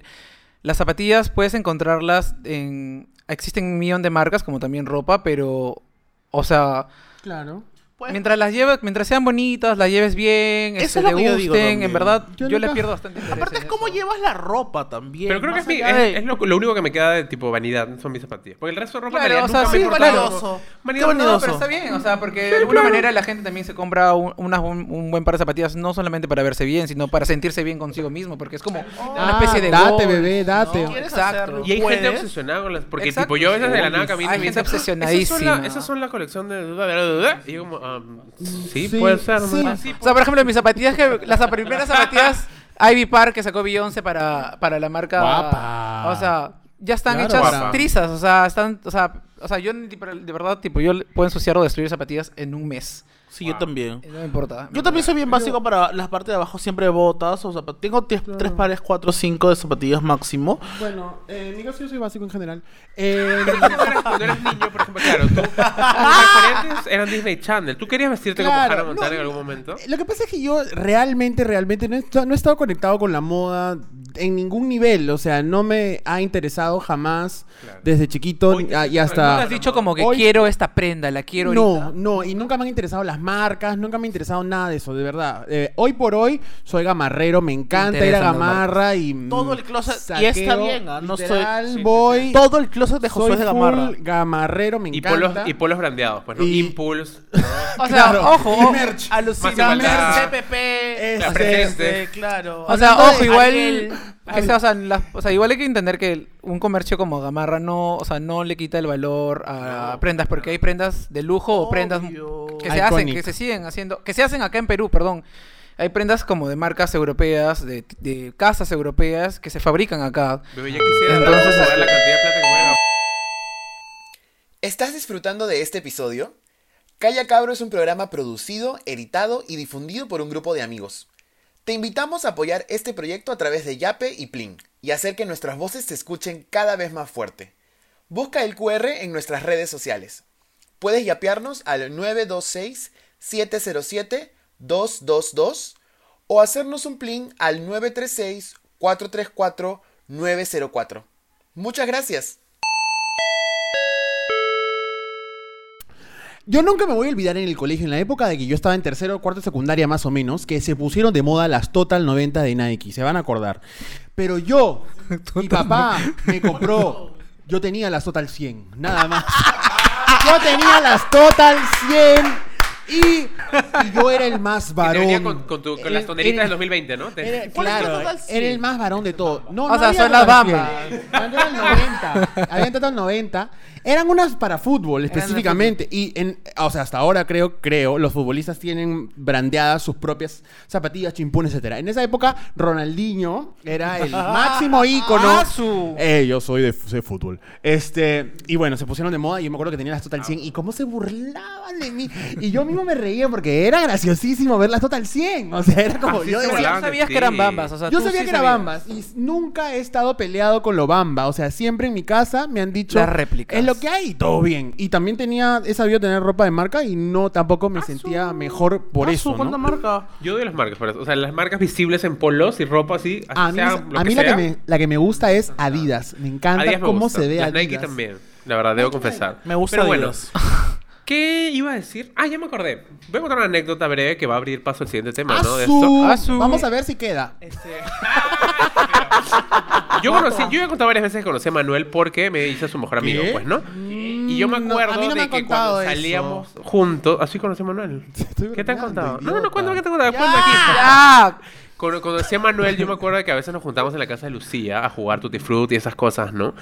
las zapatillas puedes encontrarlas en... Existen un millón de marcas, como también ropa, pero, o sea, Claro. Pues, mientras las lleves, mientras sean bonitas, las lleves bien, Eso este, es lo te que yo digo gusten, en verdad, Yo yo, le pierdo bastante interés aparte en es cómo eso. llevas la ropa también. Pero creo que es, mi- allá es, de- es lo, lo único que me queda de tipo vanidad, son mis zapatillas. Porque el resto de ropa Claro, o sea, nunca me sí, importado. vanidoso. Vanidoso, Qué no, vanidoso. pero está bien, o sea, porque de alguna manera la gente también se compra un, unas- un, un buen par de zapatillas no solamente para verse bien, sino para sentirse bien consigo mismo, porque es como una Ah, especie de date, gol, bebé, date. ¿no? ¿Quieres Exacto. Y hay gente ¿Puedes? obsesionada con las. Porque, Exacto, tipo, yo a veces de la nada camino Hay y me gente "Ah, obsesionadísima". Esas son, la, esas son la colección de. Y yo, como, ah, sí, Sí, puede ser, sí. ¿no? O sea, por ejemplo, mis zapatillas, que, las primeras [laughs] zapatillas Ivy Park que sacó Beyoncé para, para la marca. Guapa. O sea, ya están Claro, hechas guapa. trizas, o sea, están, o sea, o sea, yo de verdad, tipo, yo puedo ensuciar o destruir zapatillas en un mes. Sí, yo también. No me importa. Yo también soy bien básico para las partes de abajo, siempre botas o zapatillas. Tengo tres, tres pares, cuatro, cinco de zapatillas máximo. Bueno, eh, en mi caso yo soy básico en general. [laughs] Eh, Cuando eras, cuando eras niño, por ejemplo, claro, tú, [laughs] tus eran Disney Channel. ¿Tú querías vestirte Claro, como Hannah Montana no, en algún momento? Lo que pasa es que yo realmente, realmente no he, no he estado conectado con la moda en ningún nivel. O sea, no me ha interesado jamás Claro. desde chiquito Hoy y hasta... Nunca has dicho como que Hoy- quiero esta prenda, la quiero No, ahorita. no, y nunca me han interesado las marcas, nunca me ha interesado nada de eso, de verdad. Eh, hoy por hoy soy gamarrero, me encanta ir a Gamarra y... Todo el closet- y está bien, ah, no soy- literal, sí, sí, voy... Todo el closet de Josué soy es de Gamarra. full gamarrero, me Y encanta. polos, y polos brandeados, pues, ¿no? Y- Impulse. [laughs] O sea, Claro, ojo, y merch. Alucina, igualdad. CPP, Este, claro. O sea, ojo, igual. Ariel, que sea, o, sea, las- o sea, igual hay que entender que un comercio como Gamarra no, o sea, no le quita el valor a No, prendas, porque hay prendas de lujo o prendas Obvio. que se hacen, que se siguen haciendo, que se hacen acá en Perú, perdón. Hay prendas como de marcas europeas, de, de casas europeas que se fabrican acá. Bebé, ya quisiera Entonces, saber la cantidad de plata que mueve ¿Estás disfrutando de este episodio? Calla Cabro es un programa producido, editado y difundido por un grupo de amigos. Te invitamos a apoyar este proyecto a través de Yape y Plin y hacer que nuestras voces se escuchen cada vez más fuerte. Busca el QR en nuestras redes sociales. Puedes yapearnos al 926-707-222 o hacernos un Plin al 936-434-904. Muchas gracias. Yo nunca me voy a olvidar en el colegio, en la época de que yo estaba en tercero o cuarto de secundaria más o menos, que se pusieron de moda las Total 90 de Nike, se van a acordar. Pero yo, [laughs] mi papá me compró, yo tenía las Total 100, nada más. Yo tenía las Total 100 y, y yo era el más Que te varón. venía con, con, tu- con las Era- toneritas del 2020, ¿no? Era- ¿Cuál es tu claro, Total 100? era el más varón de todo. No, O no sea, son las Bambas. 100. Había Total 90. Había Total 90. Eran unas para fútbol de específicamente. Y en, o sea, hasta ahora creo, creo, los futbolistas tienen brandeadas sus propias zapatillas, chimpunes, etcétera. En esa época, Ronaldinho era el [laughs] máximo ícono. ¡Ah, su! Eh, yo soy de soy fútbol. Este, y bueno, se pusieron de moda y yo me acuerdo que tenía las Total 100 y cómo se burlaban de mí. Y yo mismo me reía porque era graciosísimo ver las Total 100. O sea, era como Así yo se decía, de sabías que eran bambas, o sea, yo tú sabía sí que era sabías. bambas y nunca he estado peleado con lo bamba. O sea, siempre en mi casa me han dicho. Las réplicas. Es lo que hay todo bien. Y también tenía, he sabido tener ropa de marca y no tampoco me sentía mejor por Ah, eso. ¿Cuánta ¿no? marca? Yo doy las marcas, por eso. O sea, las marcas visibles en polos y ropa así. así A mí, sea lo a mí la, que me, la que me gusta es Adidas. Me encanta Adidas me cómo gusta. se ve Las Adidas. Nike también. La verdad, debo confesar. Me gusta Pero bueno, Adidas. [laughs] ¿qué iba a decir? Ah, ya me acordé. Voy a contar una anécdota breve que va a abrir paso al siguiente tema, ¿no? De esto. Asu. Vamos a ver si queda. [laughs] Yo conocí, yo he contado varias veces que conocí a Manuel porque me hice su mejor amigo, ¿Qué? pues, ¿no? Y yo me Mm, no, acuerdo a mí no me de han que contado cuando eso. salíamos juntos. Así conocí a Manuel. [laughs] Estoy ¿Qué te han bromeando, contado? No, no, no, cuéntame qué te han contado. Cuenta aquí. ¡Ya! Cuando conocí a Manuel, yo me acuerdo de que a veces nos juntamos en la casa de Lucía a jugar Tutti Frutti y esas cosas, ¿no?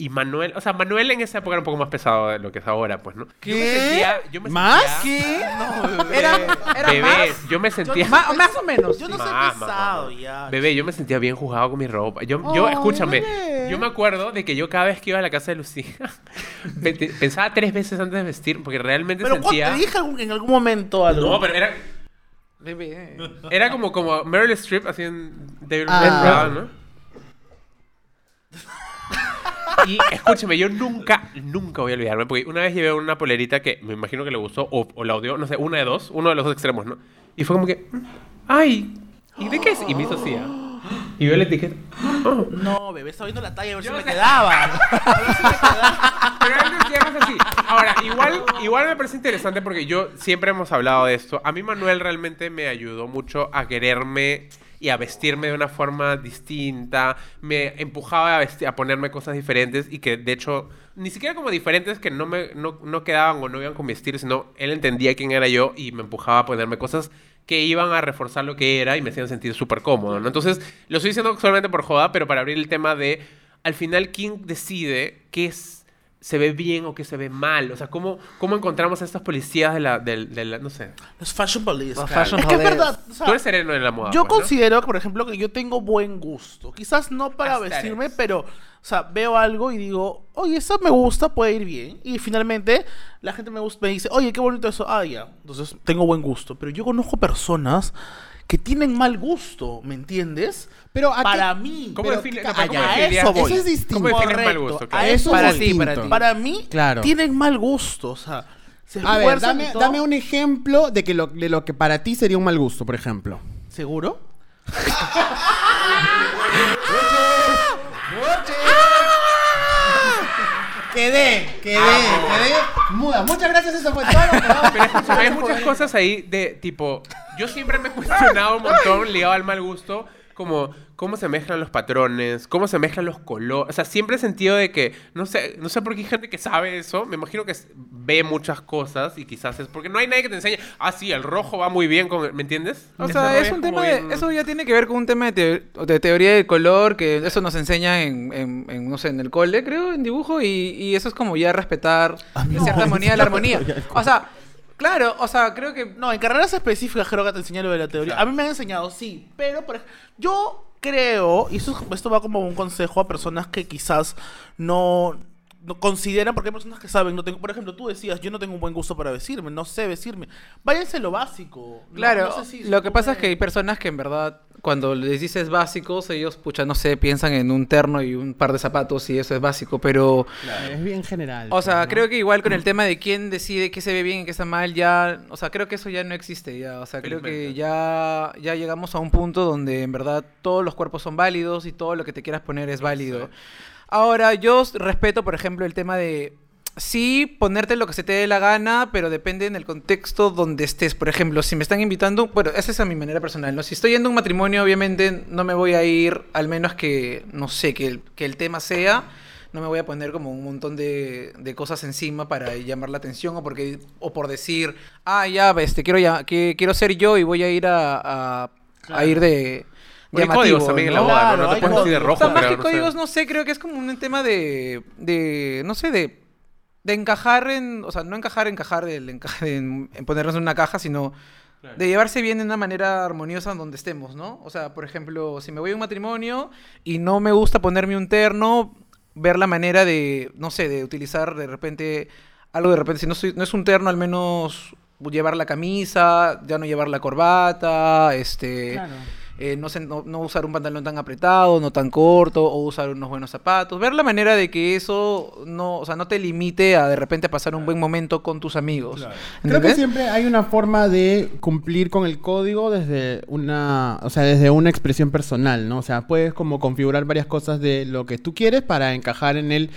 Y Manuel, o sea, Manuel en esa época era un poco más pesado de lo que es ahora, pues, ¿no? Yo me ¿Qué? sentía, yo me ¿Más? sentía- Era, era Bebé, más. yo me sentía... Ma- más o menos. Yo no soy Más, pesado más, más. ya. Bebé, yo me sentía bien juzgado con mi ropa. Yo, yo escúchame, bebé. yo me acuerdo de que yo cada vez que iba a la casa de Lucía, [laughs] pensaba tres veces antes de vestir, porque realmente Pero ¿cuándo sentía... te dije en algún momento algo? No, pero era, Bebé. era como, como Meryl Streep en David Ah. Brown, ¿no? Y escúchame, yo nunca, nunca voy a olvidarme, porque una vez llevé una polerita que me imagino que le gustó o, o la odió, no sé, una de dos, uno de los dos extremos, ¿no? Y fue como que, ¡ay! ¿Y de qué es? Y me hizo así, ¿ah? Y veo la etiqueta. "Oh". No, bebé, estaba viendo la talla a ver si me [laughs] sé. quedaba. A ver si me quedaba. Pero así. Ahora, igual, igual me parece interesante porque yo siempre hemos hablado de esto. A mí Manuel realmente me ayudó mucho a quererme y a vestirme de una forma distinta. Me empujaba a, vestir, a ponerme cosas diferentes y que de hecho ni siquiera como diferentes que no me no, no quedaban o no iban con mi estilo, sino él entendía quién era yo y me empujaba a ponerme cosas que iban a reforzar lo que era y me hacían sentir súper cómodo. Entonces, lo estoy diciendo solamente por joda, pero para abrir el tema de, al final, ¿quién decide qué es, se ve bien o qué se ve mal? O sea, ¿cómo, cómo encontramos a estas policías de la, del- de la- no sé? Los fashion police. Los claro. fashion es que es verdad. o sea, Tú eres sereno en la moda. yo pues, ¿no? considero, por ejemplo, que yo tengo buen gusto. Quizás no para vestirme, pero, o sea, veo algo y digo, oye, eso me gusta, puede ir bien. Y finalmente, la gente me, gusta, me dice, oye, qué bonito eso. Ah, ya. Entonces, tengo buen gusto. Pero yo conozco personas que tienen mal gusto, ¿me entiendes? Pero ¿a para mí. ¿Cómo define- Ah, ¿cómo ya, definirías- eso voy. Eso es distinto. ¿Cómo mal gusto? a Claro. eso Para ti, para ti. Para mí, Claro. tienen mal gusto. O sea, se A ver, dame, dame un ejemplo de, que lo, de lo que para ti sería un mal gusto, por ejemplo. ¿Seguro? [laughs] Quedé, quedé, quedé muda. Muchas gracias, eso fue todo. a [laughs] Pero hay muchas cosas ahí de tipo. Yo siempre me he cuestionado un montón, ligado al mal gusto, como cómo se mezclan los patrones, cómo se mezclan los colores. O sea, siempre he sentido de que, no sé, no sé por qué hay gente que sabe eso. Me imagino que ve muchas cosas y quizás es porque no hay nadie que te enseñe, ah, sí, el rojo va muy bien con. el-", ¿Me entiendes? O sea, es un tema de, eso ya tiene que ver con un tema de, teo- de teoría del color, que eso nos enseña en, en- en, no sé, en el cole, creo, en dibujo, y, y eso es como ya respetar de cierta [laughs] armonía la armonía. [laughs] O sea, claro, o sea, creo que No, en carreras específicas creo que te enseñan lo de la teoría. Claro. A mí me han enseñado, sí, pero por ej- yo creo, y eso, esto va como un consejo a personas que quizás no, no consideran, porque hay personas que saben, no tengo, por ejemplo, tú decías, yo no tengo un buen gusto para vestirme, no sé vestirme. Váyanse lo básico. Claro, no sé si- lo que pasa es que hay personas que en verdad, cuando les dices básicos, ellos, pucha, no sé, piensan en un terno y un par de zapatos y eso es básico, pero, Es bien general. o sea, pues, ¿no? creo que igual con el tema de quién decide qué se ve bien y qué está mal, ya, o sea, creo que eso ya no existe, ya, o sea, creo que ya, ya llegamos a un punto donde en verdad todos los cuerpos son válidos y todo lo que te quieras poner es válido. Ahora, yo respeto, por ejemplo, el tema de sí ponerte lo que se te dé la gana, pero depende en el contexto donde estés. Por ejemplo, si me están invitando, bueno, esa es a mi manera personal, ¿no? Si estoy yendo a un matrimonio, obviamente no me voy a ir, al menos que, no sé, que el, que el tema sea, no me voy a poner como un montón de, de cosas encima para llamar la atención o porque o por decir, ah, ya, este, quiero, ya, que, quiero ser yo y voy a ir a, a, a ir de... Bueno, hay códigos también en la boda, ¿no? Claro, No te puedes decir de rojo, O sea, más que no sé. códigos, no sé, creo que es como un tema de, de no sé, de, de encajar en, o sea, no encajar, encajar, el encaje en, en ponernos en una caja, sino Claro. de llevarse bien de una manera armoniosa donde estemos, ¿no? O sea, por ejemplo, si me voy a un matrimonio y no me gusta ponerme un terno, ver la manera de, no sé, de utilizar de repente algo de repente, si no, soy- no es un terno, al menos llevar la camisa, ya no llevar la corbata, este... Claro. Eh, no, sé, no, no usar un pantalón tan apretado, no tan corto, o usar unos buenos zapatos. Ver la manera de que eso no, o sea, no te limite a de repente pasar un buen momento con tus amigos. Claro. Creo que siempre hay una forma de cumplir con el código desde una, o sea, desde una expresión personal, ¿no? O sea, puedes como configurar varias cosas de lo que tú quieres para encajar en el,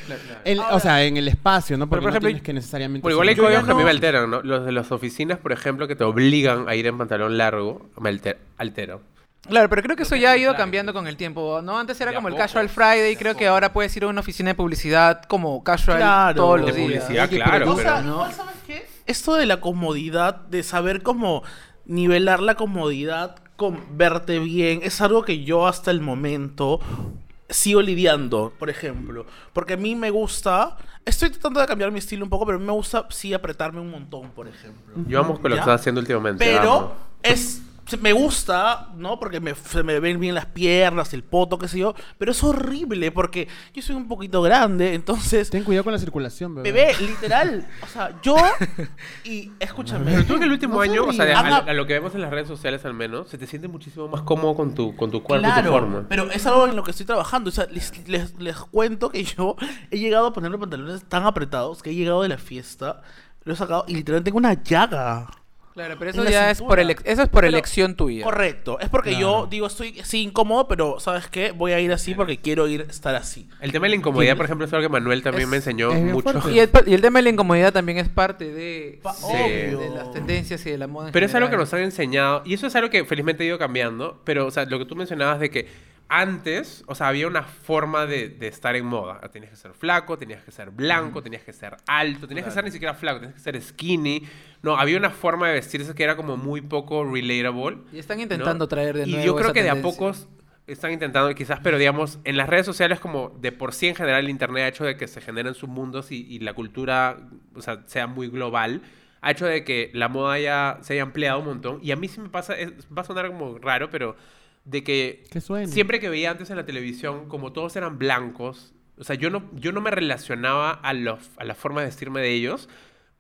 o sea, en el espacio, ¿no? Porque por no ejemplo, tienes que necesariamente. Bueno, igual hay códigos que a mí me alteran, ¿no? Los de las oficinas, por ejemplo, que te obligan a ir en pantalón largo, me alter- altero. Claro, pero creo que eso ya ha ido cambiando con el tiempo, ¿no? Antes era como el poco, Casual Friday, creo que ahora puedes ir a una oficina de publicidad como casual Claro. todos los De días. publicidad, Oye, claro, O tú- sea, pero- ¿sabes qué? Esto de la comodidad, de saber cómo nivelar la comodidad con verte bien, es algo que yo hasta el momento sigo lidiando, por ejemplo. Porque a mí me gusta, estoy tratando de cambiar mi estilo un poco, pero a mí me gusta sí apretarme un montón, por ejemplo. Yo amo con lo que estás haciendo últimamente. Pero amo. es me gusta, ¿no? Porque me, se me ven bien las piernas, el poto, qué sé yo. Pero es horrible porque yo soy un poquito grande, entonces... Ten cuidado con la circulación, bebé. Bebé, literal. O sea, yo... [laughs] Y escúchame. Pero tú en el último no año, o sea, de- a, lo que vemos en las redes sociales al menos, se te siente muchísimo más cómodo con tu, con tu cuerpo y tu forma. pero es algo en lo que estoy trabajando. O sea, les, les- les cuento que yo he llegado a ponerme pantalones tan apretados que he llegado de la fiesta, lo he sacado y literalmente tengo una llaga. Claro, pero eso es por, elec- eso es por Pero- elección tuya. Correcto. Es porque yo digo, estoy así incómodo, pero ¿sabes qué? Voy a ir así porque quiero ir estar así. El tema de la incomodidad, por ejemplo, es algo que Manuel también Es- me enseñó mucho. Y el, y el tema de la incomodidad también es parte de, Pa- Sí. de, obvio. de las tendencias y de la moda. en Pero es algo que nos han enseñado, y eso es algo que felizmente ha ido cambiando, pero, o sea, lo que tú mencionabas de que antes, o sea, había una forma de, de estar en moda. Tenías que ser flaco, tenías que ser blanco, tenías que ser alto, tenías que ser ni siquiera flaco, tenías que ser skinny. No, había una forma de vestirse que era como muy poco relatable. Y están intentando traer de y nuevo yo creo esa que de a pocos están intentando, quizás, pero digamos, en las redes sociales, como de por sí en general, el Internet ha hecho de que se generen submundos y, y la cultura, o sea, sea muy global, ha hecho de que la moda ya se haya ampliado un montón. Y a mí sí me pasa, es- va a sonar como raro, pero de que siempre que veía antes en la televisión, como todos eran blancos, o sea, yo no, yo no me relacionaba a, los, a la forma de vestirme de ellos,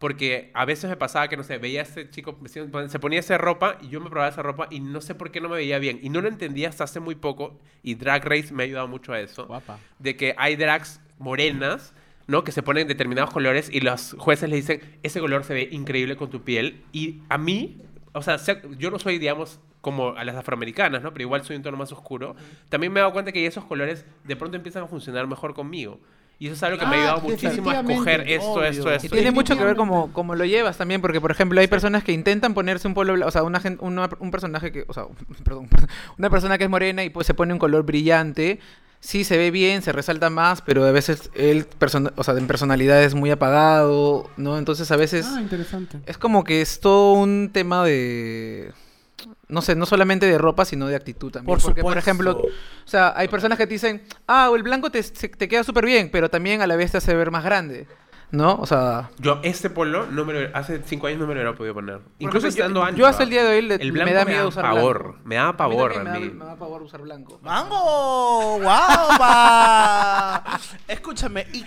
porque a veces me pasaba que, no sé, veía a este chico, vestido- se ponía esa ropa y yo me probaba esa ropa y no sé por qué no me veía bien. Y no lo entendía hasta hace muy poco, y Drag Race me ha ayudado mucho a eso, Guapa. de que hay drags morenas, ¿no? Que se ponen determinados colores y los jueces le dicen, ese color se ve increíble con tu piel. Y a mí, o sea- yo no soy, digamos, como a las afroamericanas, ¿no? Pero igual soy un tono más oscuro. También me he dado cuenta que esos colores de pronto empiezan a funcionar mejor conmigo. Y eso es algo que me ha Ah, ayudado muchísimo a escoger esto, obvio. esto, Y esto. tiene mucho que ver como, como lo llevas también, porque por ejemplo hay personas que intentan ponerse un polo blanco, o sea, una, una- un personaje que, o sea, [laughs] perdón, [laughs] una persona que es morena y pues se pone un color brillante, sí se ve bien, se resalta más, pero a veces él, persona- o sea, en personalidad es muy apagado, ¿no? Entonces a veces Ah, interesante. es como que es todo un tema de... No sé, no solamente de ropa, sino de actitud también. Por Porque, por ejemplo, o sea, hay personas que te dicen, ah, el blanco te, te queda súper bien, pero también a la vez te hace ver más grande, ¿no? O sea, Yo este polo no me lo- hace cinco años no me lo hubiera podido poner. Incluso estando yo, ancho. yo hasta el día de hoy le- El blanco me da miedo da usar pavor. blanco. Me da A mí pavor, me, da, me da pavor usar blanco. ¡Mango! ¡Guapa! Escúchame, y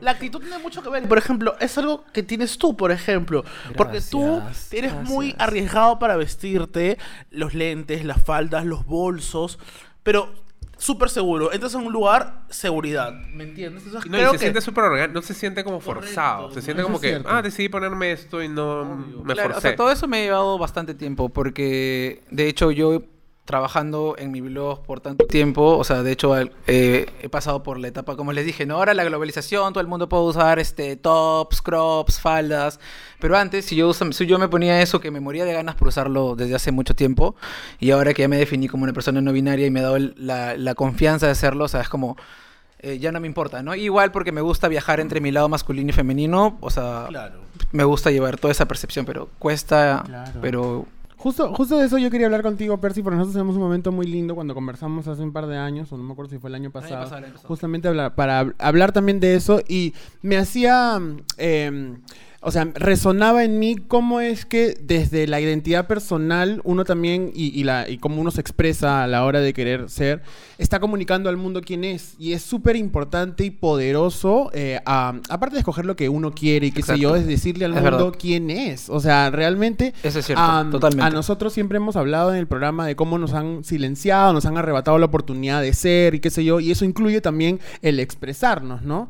la actitud tiene mucho que ver. Por ejemplo, es algo que tienes tú, por ejemplo. Porque tú Gracias, eres muy arriesgado para vestirte, los lentes, las faldas, los bolsos, pero súper seguro. Entras en un lugar, seguridad, ¿me entiendes? Entonces, Y No, y creo se que siente súper orgánico, no se siente como Correcto. forzado. Se siente como es que, cierto. ah, decidí ponerme esto y no me Claro, o forcé. sea, todo eso me ha llevado bastante tiempo porque, de hecho, yo trabajando en mi blog por tanto tiempo, o sea, de hecho, eh, he pasado por la etapa, como les dije, ¿no? Ahora la globalización, todo el mundo puede usar este tops, crops, faldas, pero antes, si yo, usa- si yo me ponía eso, que me moría de ganas por usarlo desde hace mucho tiempo, y ahora que ya me definí como una persona no binaria y me ha dado el- la, la confianza de hacerlo, o sea, es como... eh, ya no me importa, ¿no? Igual porque me gusta viajar entre mi lado masculino y femenino, o sea, Claro. me gusta llevar toda esa percepción, pero cuesta, Claro. pero Justo, justo de eso yo quería hablar contigo, Percy, porque nosotros tenemos un momento muy lindo cuando conversamos hace un par de años, o no me acuerdo si fue el año pasado, pasado, el año pasado. justamente hablar, para hab- hablar también de eso y me hacía, eh, o sea, resonaba en mí cómo es que desde la identidad personal uno también, y, y la, y cómo uno se expresa a la hora de querer ser, está comunicando al mundo quién es. Y es súper importante y poderoso, eh, a- aparte de escoger lo que uno quiere y qué sé yo, es decirle al Es mundo verdad. quién es. O sea, realmente... Eso es cierto, totalmente. A nosotros siempre hemos hablado en el programa de cómo nos han silenciado, nos han arrebatado la oportunidad de ser y qué sé yo, y eso incluye también el expresarnos, ¿no?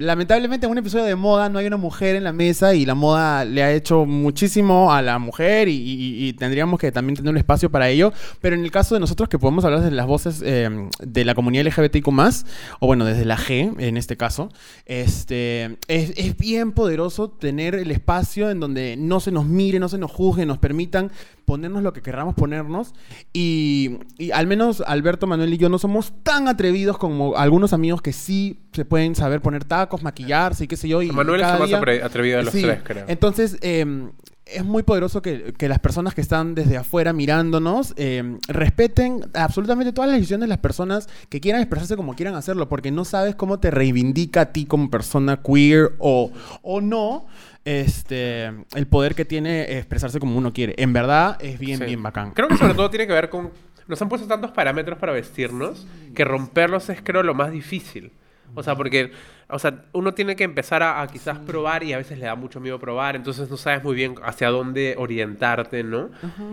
Lamentablemente en un episodio de moda no hay una mujer en la mesa y la moda le ha hecho muchísimo a la mujer y, tendríamos que también tener un espacio para ello. Pero en el caso de nosotros que podemos hablar de las voces eh, de la comunidad LGBTIQ+, o bueno, desde la G en este caso, este, es, es bien poderoso tener el espacio en donde no se nos mire, no se nos juzgue, nos permitan ponernos lo que querramos ponernos. Y, y al menos Alberto, Manuel y yo no somos tan atrevidos como algunos amigos que sí se pueden saber poner tacos, maquillarse y qué sé yo. Y Manuel es el más día- atrevido de los Sí, tres, creo. Entonces, eh, es muy poderoso que, que las personas que están desde afuera mirándonos eh, respeten absolutamente todas las decisiones de las personas que quieran expresarse como quieran hacerlo, porque no sabes cómo te reivindica a ti como persona queer o, o no este el poder que tiene expresarse como uno quiere. En verdad es bien, Sí. bien bacán. Creo que sobre todo tiene que ver con... Nos han puesto tantos parámetros para vestirnos que romperlos es creo lo más difícil. O sea, porque o sea, uno tiene que empezar a, a quizás probar y a veces le da mucho miedo probar, entonces no sabes muy bien hacia dónde orientarte, ¿no?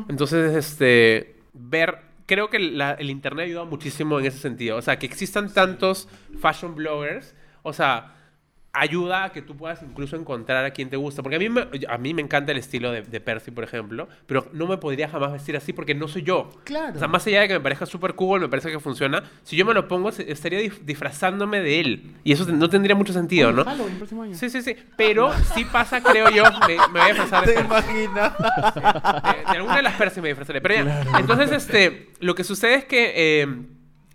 Entonces, este, ver, creo que la- el Internet ayuda muchísimo en ese sentido. O sea, que existan tantos fashion bloggers, o sea, ayuda a que tú puedas incluso encontrar a quien te gusta. Porque a mí me, a mí me encanta el estilo de, de Percy, por ejemplo, pero no me podría jamás vestir así porque no soy yo. Claro. O sea, más allá de que me parezca súper cool, me parece que funciona, si yo me lo pongo, estaría disfrazándome de él. Y eso no tendría mucho sentido, ¿no? Halloween, próximo año. Sí, sí, sí. Pero sí pasa, creo yo, me, me voy a disfrazar de ¿Te imaginas? De, de alguna de las Percy me disfrazaré. Pero ya, entonces, este, lo que sucede es que eh,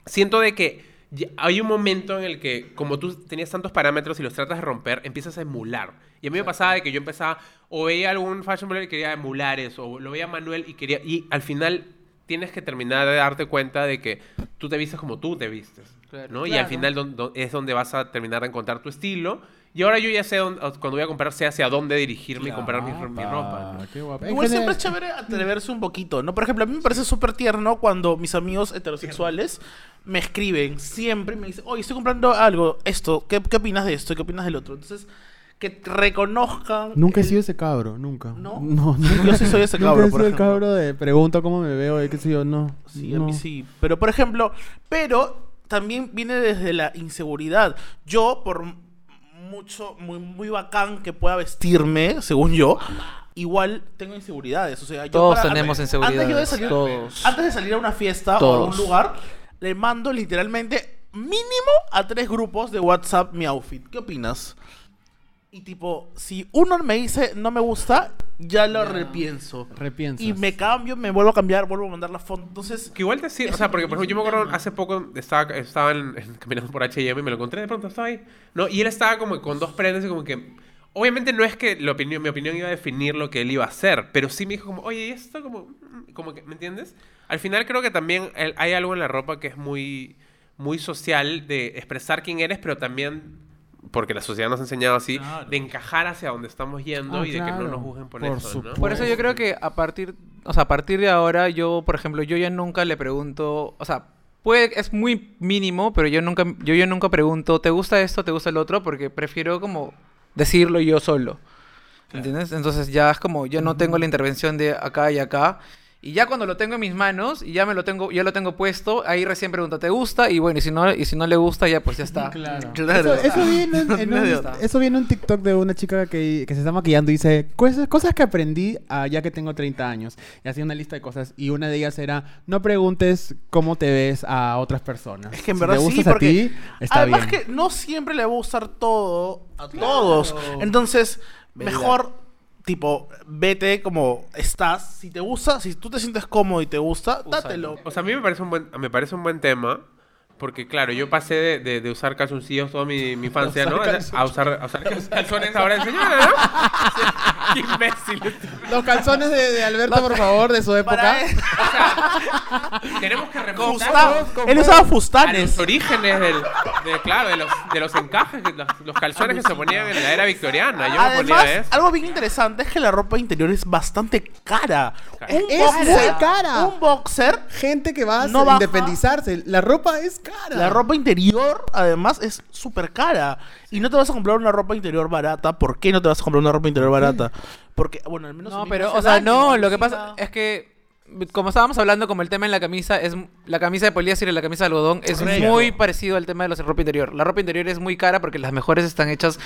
siento de que hay un momento en el que, como tú tenías tantos parámetros y los tratas de romper, empiezas a emular. Y a mí me pasaba de que yo empezaba, o veía algún fashion blogger y quería emular eso, o lo veía Manuel y quería... Y al final tienes que terminar de darte cuenta de que tú te vistes como tú te vistes. Claro. ¿no? Y al final don- don- es donde vas a terminar de encontrar tu estilo. Y ahora yo ya sé, dónde- cuando voy a comprar, sé hacia dónde dirigirme y comprar mi, mi ropa. ¿no? Qué Igual general- siempre es chévere atreverse un poquito, ¿no? Por ejemplo, a mí me parece súper tierno cuando mis amigos heterosexuales me escriben siempre y me dicen, oye, estoy comprando algo, esto, ¿qué, qué opinas de esto? ¿Qué opinas del otro? Entonces, que reconozcan... Nunca he el- sido ese cabro, nunca. ¿No? No, Yo sí soy ese [laughs] Nunca cabro, he por sido el ejemplo. cabro de pregunto cómo me veo y qué sé yo, no. Sí, a no. mí sí. Pero, por ejemplo, pero también viene desde la inseguridad. Yo, por mucho, muy, muy bacán que pueda vestirme, según yo, igual tengo inseguridades. O sea, yo Todos para- tenemos antes yo de inseguridades, salir, todos. Antes de salir a una fiesta o a Todos. un lugar, le mando literalmente mínimo a tres grupos de WhatsApp mi outfit. ¿Qué opinas? Y tipo, si uno me dice no me gusta, ya lo repienso. Repiensas. Y me cambio, me vuelvo a cambiar, vuelvo a mandar la foto. Entonces, Que igual te sirve, o sea, porque por ejemplo, yo me acuerdo hace poco estaba, estaba en- en- caminando por H&M y me lo encontré de pronto, estaba ahí, ¿no? Y él estaba como con dos prendas y como que, obviamente no es que la opinión, mi opinión iba a definir lo que él iba a hacer, pero sí me dijo como, oye, ¿y esto como, mm, como que, ¿me entiendes? Al final creo que también hay algo en la ropa que es muy, muy social de expresar quién eres, pero también porque la sociedad nos ha enseñado así, Claro. de encajar hacia donde estamos yendo Ah, y de que no nos juzguen por, Por eso, ¿no? Por eso yo creo que a partir, o sea, a partir de ahora, yo, por ejemplo, yo ya nunca le pregunto, o sea, puede, es muy mínimo, pero yo nunca, yo, yo nunca pregunto, ¿te gusta esto, te gusta el otro? Porque prefiero como decirlo yo solo. ¿Entiendes? Entonces ya es como, yo no tengo la intervención de acá y acá. Y ya cuando lo tengo en mis manos y ya me lo tengo, ya lo tengo puesto, ahí recién pregunta, ¿te gusta? Y bueno, y si no, y si no le gusta, ya pues ya está. Claro. [laughs] Claro. Eso, eso viene en, [laughs] en un, otra. eso viene en un TikTok de una chica que, que se está maquillando y dice cosas, cosas que aprendí ah, ya que tengo 30 años. Y hacía una lista de cosas. Y una de ellas era, no preguntes cómo te ves a otras personas. Es que en Si verdad te sí, a porque ti, está además bien. que no siempre le va a gustar todo a todos. Entonces, mejor tipo vete como estás, si te gusta, si tú te sientes cómodo y te gusta, dátelo. O sea, a mí me parece un buen, me parece un buen tema. Porque, claro, yo pasé de, de- de usar calzoncillos toda mi, mi infancia, [laughs] ¿no? A usar, a usar [laughs] calzones ahora de señora, ¿no? [laughs] Qué imbécil. Los calzones de, de Alberto, por favor, de su época. Para Tenemos que remontarnos él usaba a fustanes. los orígenes del, de, claro, de los, de los encajes, los, los calzones que se ponían en la era victoriana. Yo me Además, ponía eso. algo bien interesante es que la ropa interior es bastante cara. Un Es boxer- muy cara. Un boxer, Gente que va a No independizarse. La ropa es cara. La ropa interior, además, es súper cara. Y no te vas a comprar una ropa interior barata. ¿Por qué no te vas a comprar una ropa interior barata? Porque, bueno, al menos. No, pero, o sea, no, lo que pasa es que, como estábamos hablando, como el tema en la camisa, es la camisa de poliéster y la camisa de algodón es Correcto. muy parecido al tema de la ropa interior. La ropa interior es muy cara porque las mejores están hechas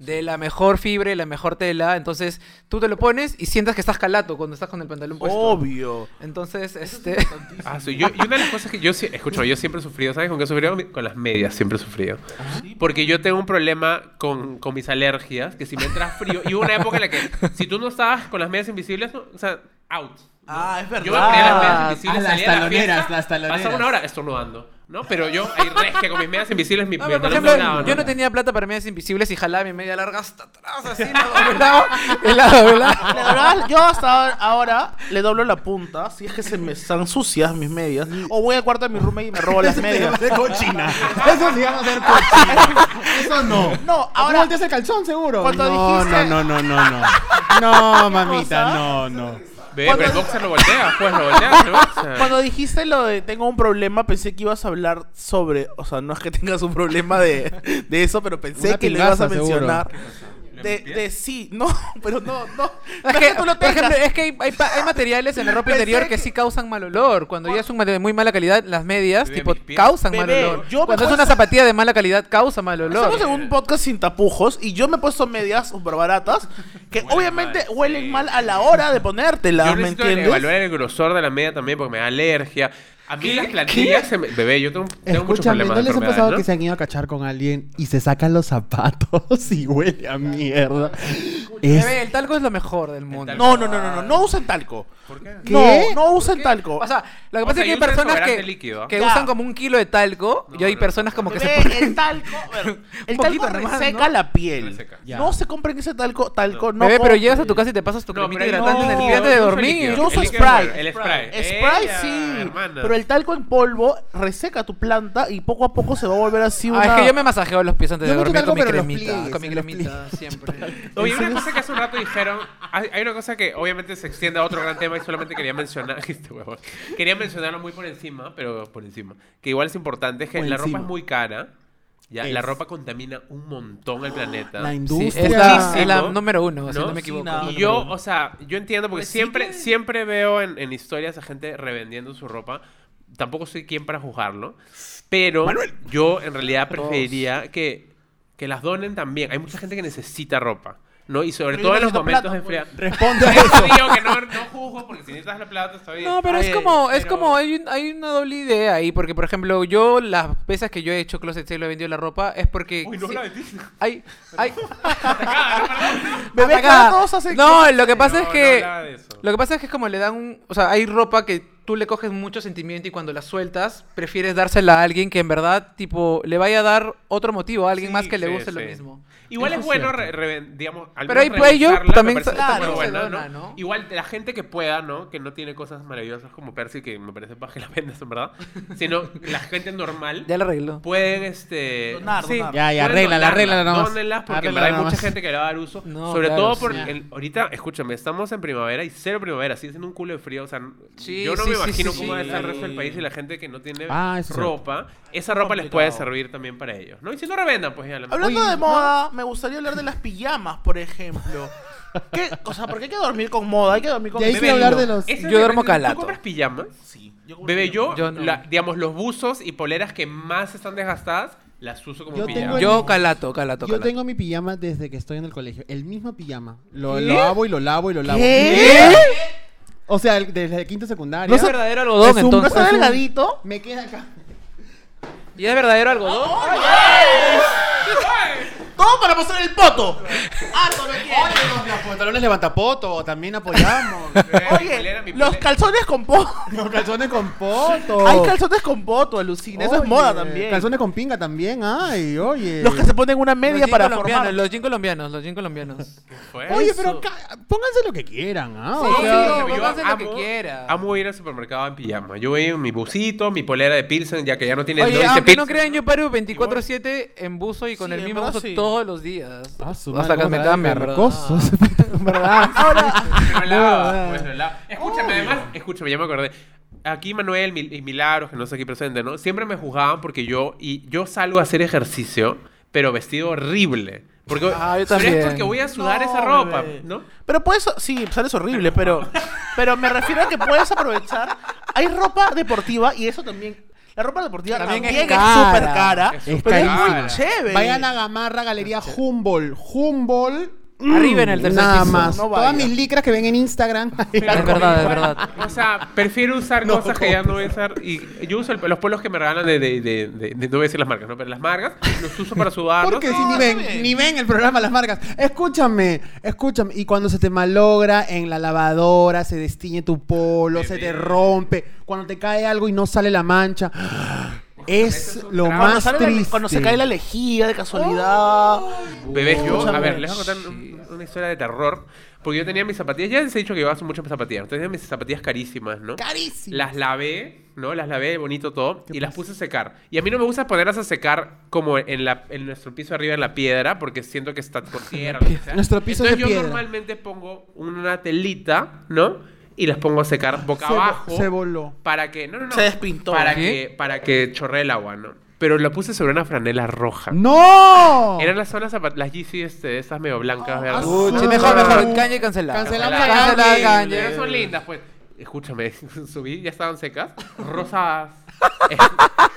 de la mejor fibra y la mejor tela. Entonces, tú te lo pones y sientas que estás calato cuando estás con el pantalón puesto. Obvio. Entonces, este... Ah, sí, yo, y una de las cosas que yo sí, escucho, yo siempre he sufrido, ¿sabes con qué he sufrido? Con las medias siempre he sufrido. Porque yo tengo un problema con, con mis alergias, que si me entra frío, y hubo una época en la que si tú no estabas con las medias invisibles, no, o sea, out. Ah, es verdad. Yo me ponía las medias Ah, invisibles, ah, las a la taloneras, fiesta, las taloneras. Pasaba una hora estornudando, ¿no? Pero yo ahí regia con mis medias invisibles, mi, No, pero, por ejemplo, doblado, yo ¿no? no tenía plata para medias invisibles y jalaba mi media larga hasta atrás, así, [laughs] la doblaba, la doblaba. La yo hasta ahora le doblo la punta si es que se me están sucias mis medias. O voy al cuarto de mi roommate y me robo las [laughs] [laughs] Eso medias. ser cochina. Eso se llama ser cochina. Eso no. No, Ahora volteas el calzón, seguro. No, dijiste- no, no, no, no. No, mamita, no, no. Ve, Cuando- pero el boxer lo volteas, pues lo [laughs] el boxer. Cuando dijiste lo de tengo un problema, pensé que ibas a hablar sobre. O sea, no es que tengas un problema de, de eso, pero pensé Una que lo ibas a seguro. De, de sí, no, [laughs] pero no, no. Es que, tú lo por ejemplo, es que hay, hay pa- hay materiales en la ropa interior que, que- sí causan mal olor. Cuando ya es un material de muy mala calidad, las medias, Bebé, tipo, causan mal olor. yo Cuando es una zapatilla de mala calidad, causa mal olor. Estamos en un podcast sin tapujos y yo me he puesto medias súper baratas que Huelen obviamente mal, huelen sí. mal a la hora de ponértelas, Yo ¿me entiendes? evaluar el grosor de la media también porque me da alergia. A mí las plantillas se me... Bebé, yo tengo, tengo muchos Escúchame, problemas ¿no les ha pasado ¿no? que se han ido a cachar con alguien y se sacan los zapatos [laughs] y huele a mierda? Es... Bebé, el talco es lo mejor del mundo. No, no, no, no, no, no usen talco. ¿Por qué? ¿Qué? No, no usen talco. O sea, lo que O pasa sea, es que hay personas que, usan como un kilo de talco y hay personas como que se ponen... el talco, [laughs] el talco reseca ¿no? la piel. No se compren ese talco, talco, no. Bebé, pero llegas a tu casa y te pasas tu No, cremita hidratante en el de yo uso dormir. Yo uso spray. El spray. Spray Ella, sí, pero el talco en polvo reseca tu planta y poco a poco se va a volver así una... Ah, es que yo me masajeo los pies antes de dormir con mi cremita. pliegues, Con mi cremita, siempre. [laughs] Oye, una cosa que hace un rato dijeron, hay, hay una cosa que obviamente se extiende a otro gran tema y solamente quería mencionar, [laughs] este huevón, quería mencionarlo muy por encima, pero por encima, que igual es importante, es que la ropa es muy cara, ya, Es. la ropa contamina un montón el planeta. La Sí, industria. es, la, es la número uno, si ¿no? no me Sí, equivoco. nada. Y yo, o sea, yo entiendo porque Recicle. siempre, siempre veo en, en historias a gente revendiendo su ropa. Tampoco soy quien para juzgarlo. Pero yo en realidad preferiría que, que las donen también. Hay mucha gente que necesita ropa. ¿no? Y sobre Pero todo en los momentos plata, de fría. Responde a [laughs] eso. digo que no, no juzgo porque si necesitas la plata está bien. No, pero es Ay, como, es pero- como, hay, un- hay una doble idea ahí, porque por ejemplo, yo las veces que yo he hecho closet sale y he vendido la ropa es porque... Uy, no sí, la vendiste. hay, hay... [laughs] Hacen No, lo que pasa No, es no que... eso. Lo que pasa es que es como le dan un... O sea, hay ropa que tú le coges mucho sentimiento y cuando la sueltas, prefieres dársela a alguien que en verdad, tipo, le vaya a dar otro motivo a alguien Sí, más que le sí, guste lo mismo. Igual Eso es bueno, re- re- digamos, al Pero menos ahí- pues, yo también. Igual la gente que pueda, ¿no? Que no tiene cosas maravillosas como Percy, que me parece para que la vendas, en verdad. [laughs] Sino la gente normal Ya la arreglo. pueden, este... Donar, donar. Ya, ya, arréglala, arréglala nomás. Dónenlas, porque en verdad hay mucha gente que le va a dar uso. No, sobre claro, todo sí. porque el- ahorita, escúchame, estamos en primavera y cero primavera, sigue siendo un culo de frío. O sea, Sí, yo no sí, me sí, imagino sí, cómo sí. debe estar el resto del país y la gente que no tiene Ah, eso es cierto. ropa. Esa ropa les puede Complicado. servir también para ellos, ¿no? Y si no revendan, pues ya la Hablando Oye, de moda, me gustaría hablar de las pijamas, por ejemplo. [laughs] ¿Qué? O sea, porque hay que dormir con moda, hay que dormir con Y ahí Bebé, hablar de los... Yo duermo calato. ¿Tú compras pijamas? Sí. yo- Bebé, yo, Yo no. la- digamos, los buzos y poleras que más están desgastadas, las uso como Yo pijama. tengo el- Yo calato, calato, Yo calato. tengo mi pijama desde que estoy en el colegio. El mismo pijama. Lo ¿Qué? lavo y lo lavo y lo lavo. ¿Qué? O sea, el- desde el quinto secundario. ¿No es verdadero algodón, Es un- ¿No entonces? está es un- delgadito? Me queda acá. ¿Y es verdadero algodón? Todo para mostrar el poto. [laughs] Los pantalones levantapoto, también apoyamos. [laughs] Oye, polera, mi los polera. calzones con poto. los calzones con poto. Hay calzones con poto, alucina. Eso es moda también. Calzones con pinga también, ay, oye. Los que se ponen una media para colombianos, formar. los jeans colombianos, los jeans colombianos. [laughs] Fue Oye, eso. pero pónganse lo que quieran, ¿ah? O sea, Yo pónganse lo que amo- quiera. Amo ir al supermercado en pijama. Yo voy en mi busito, mi polera de Pilsen, ya que ya no tiene Oye, aunque no crean, yo paro 24-7 en buzo y con Sí, el mismo buzo sí. todos los días. Ah, su Hasta que me ¿cómo cambien, será de [laughs] ¿verdad? Pues lo lava, verdad. pues lo lava. Escúchame, además, escúchame, ya me acordé. Aquí Manuel y Milagros, que no está aquí presente, ¿no? Siempre me juzgaban porque yo, y yo salgo a hacer ejercicio, pero vestido horrible. Porque, Ah, yo pero también. es porque voy a sudar No, esa ropa, bebé. ¿no? Pero puedes, sí, sales horrible, pero, [laughs] pero me refiero a que puedes aprovechar. Hay ropa deportiva y eso también. La ropa deportiva También también, es es cara. súper cara, Es pero súper es muy chévere. Vayan a Gamarra Galería Humboldt. Humboldt. Mm, Arriba en el tercer Nada piso. más. No Todas vaya. mis licras que ven en Instagram. [laughs] Es verdad, [laughs] es verdad. O sea, prefiero usar [laughs] No cosas que ya no voy a usar. Y yo uso el- los polos que me regalan de, de, de, de- de- No voy a decir las marcas, ¿no? Pero las marcas los uso para sudarlos. Porque si No, ni ven, ni ven el programa las marcas. Escúchame, escúchame. Y cuando se te malogra en la lavadora, se destiñe tu polo, se te rompe, cuando te cae algo y no sale la mancha. Es lo. Cuando, más sale la- triste. cuando se cae la lejía de casualidad. Bebés, yo, a ver, les voy a contar un- una historia de terror. Porque yo tenía mis zapatillas, ya les he dicho que llevaba mucho mis zapatillas. Entonces tenía mis zapatillas carísimas, ¿no? Carísimo. Las lavé, ¿no? Las lavé bonito todo y las puse a secar. Y a mí no me gusta ponerlas a secar como en, la, en nuestro piso arriba en la piedra porque siento que está por [laughs] tierra. lo que sea. Nuestro piso es Entonces de yo piedra. normalmente pongo una telita, ¿no? Y las pongo a secar boca Se abajo. se voló. Para que, no, no, no. Se despintó. Para que, para que chorree el agua, ¿no? Pero lo puse sobre una franela roja. ¡No! Eran las zonas las Yeezy este, estas medio blancas, ¿verdad? Uy, Uy, Ah, mejor, mejor. Caña cancelada. Cancelamos. Kanye. Pero son lindas, pues. Escúchame, [laughs] subí, ya estaban secas. Rosas. [laughs] Es-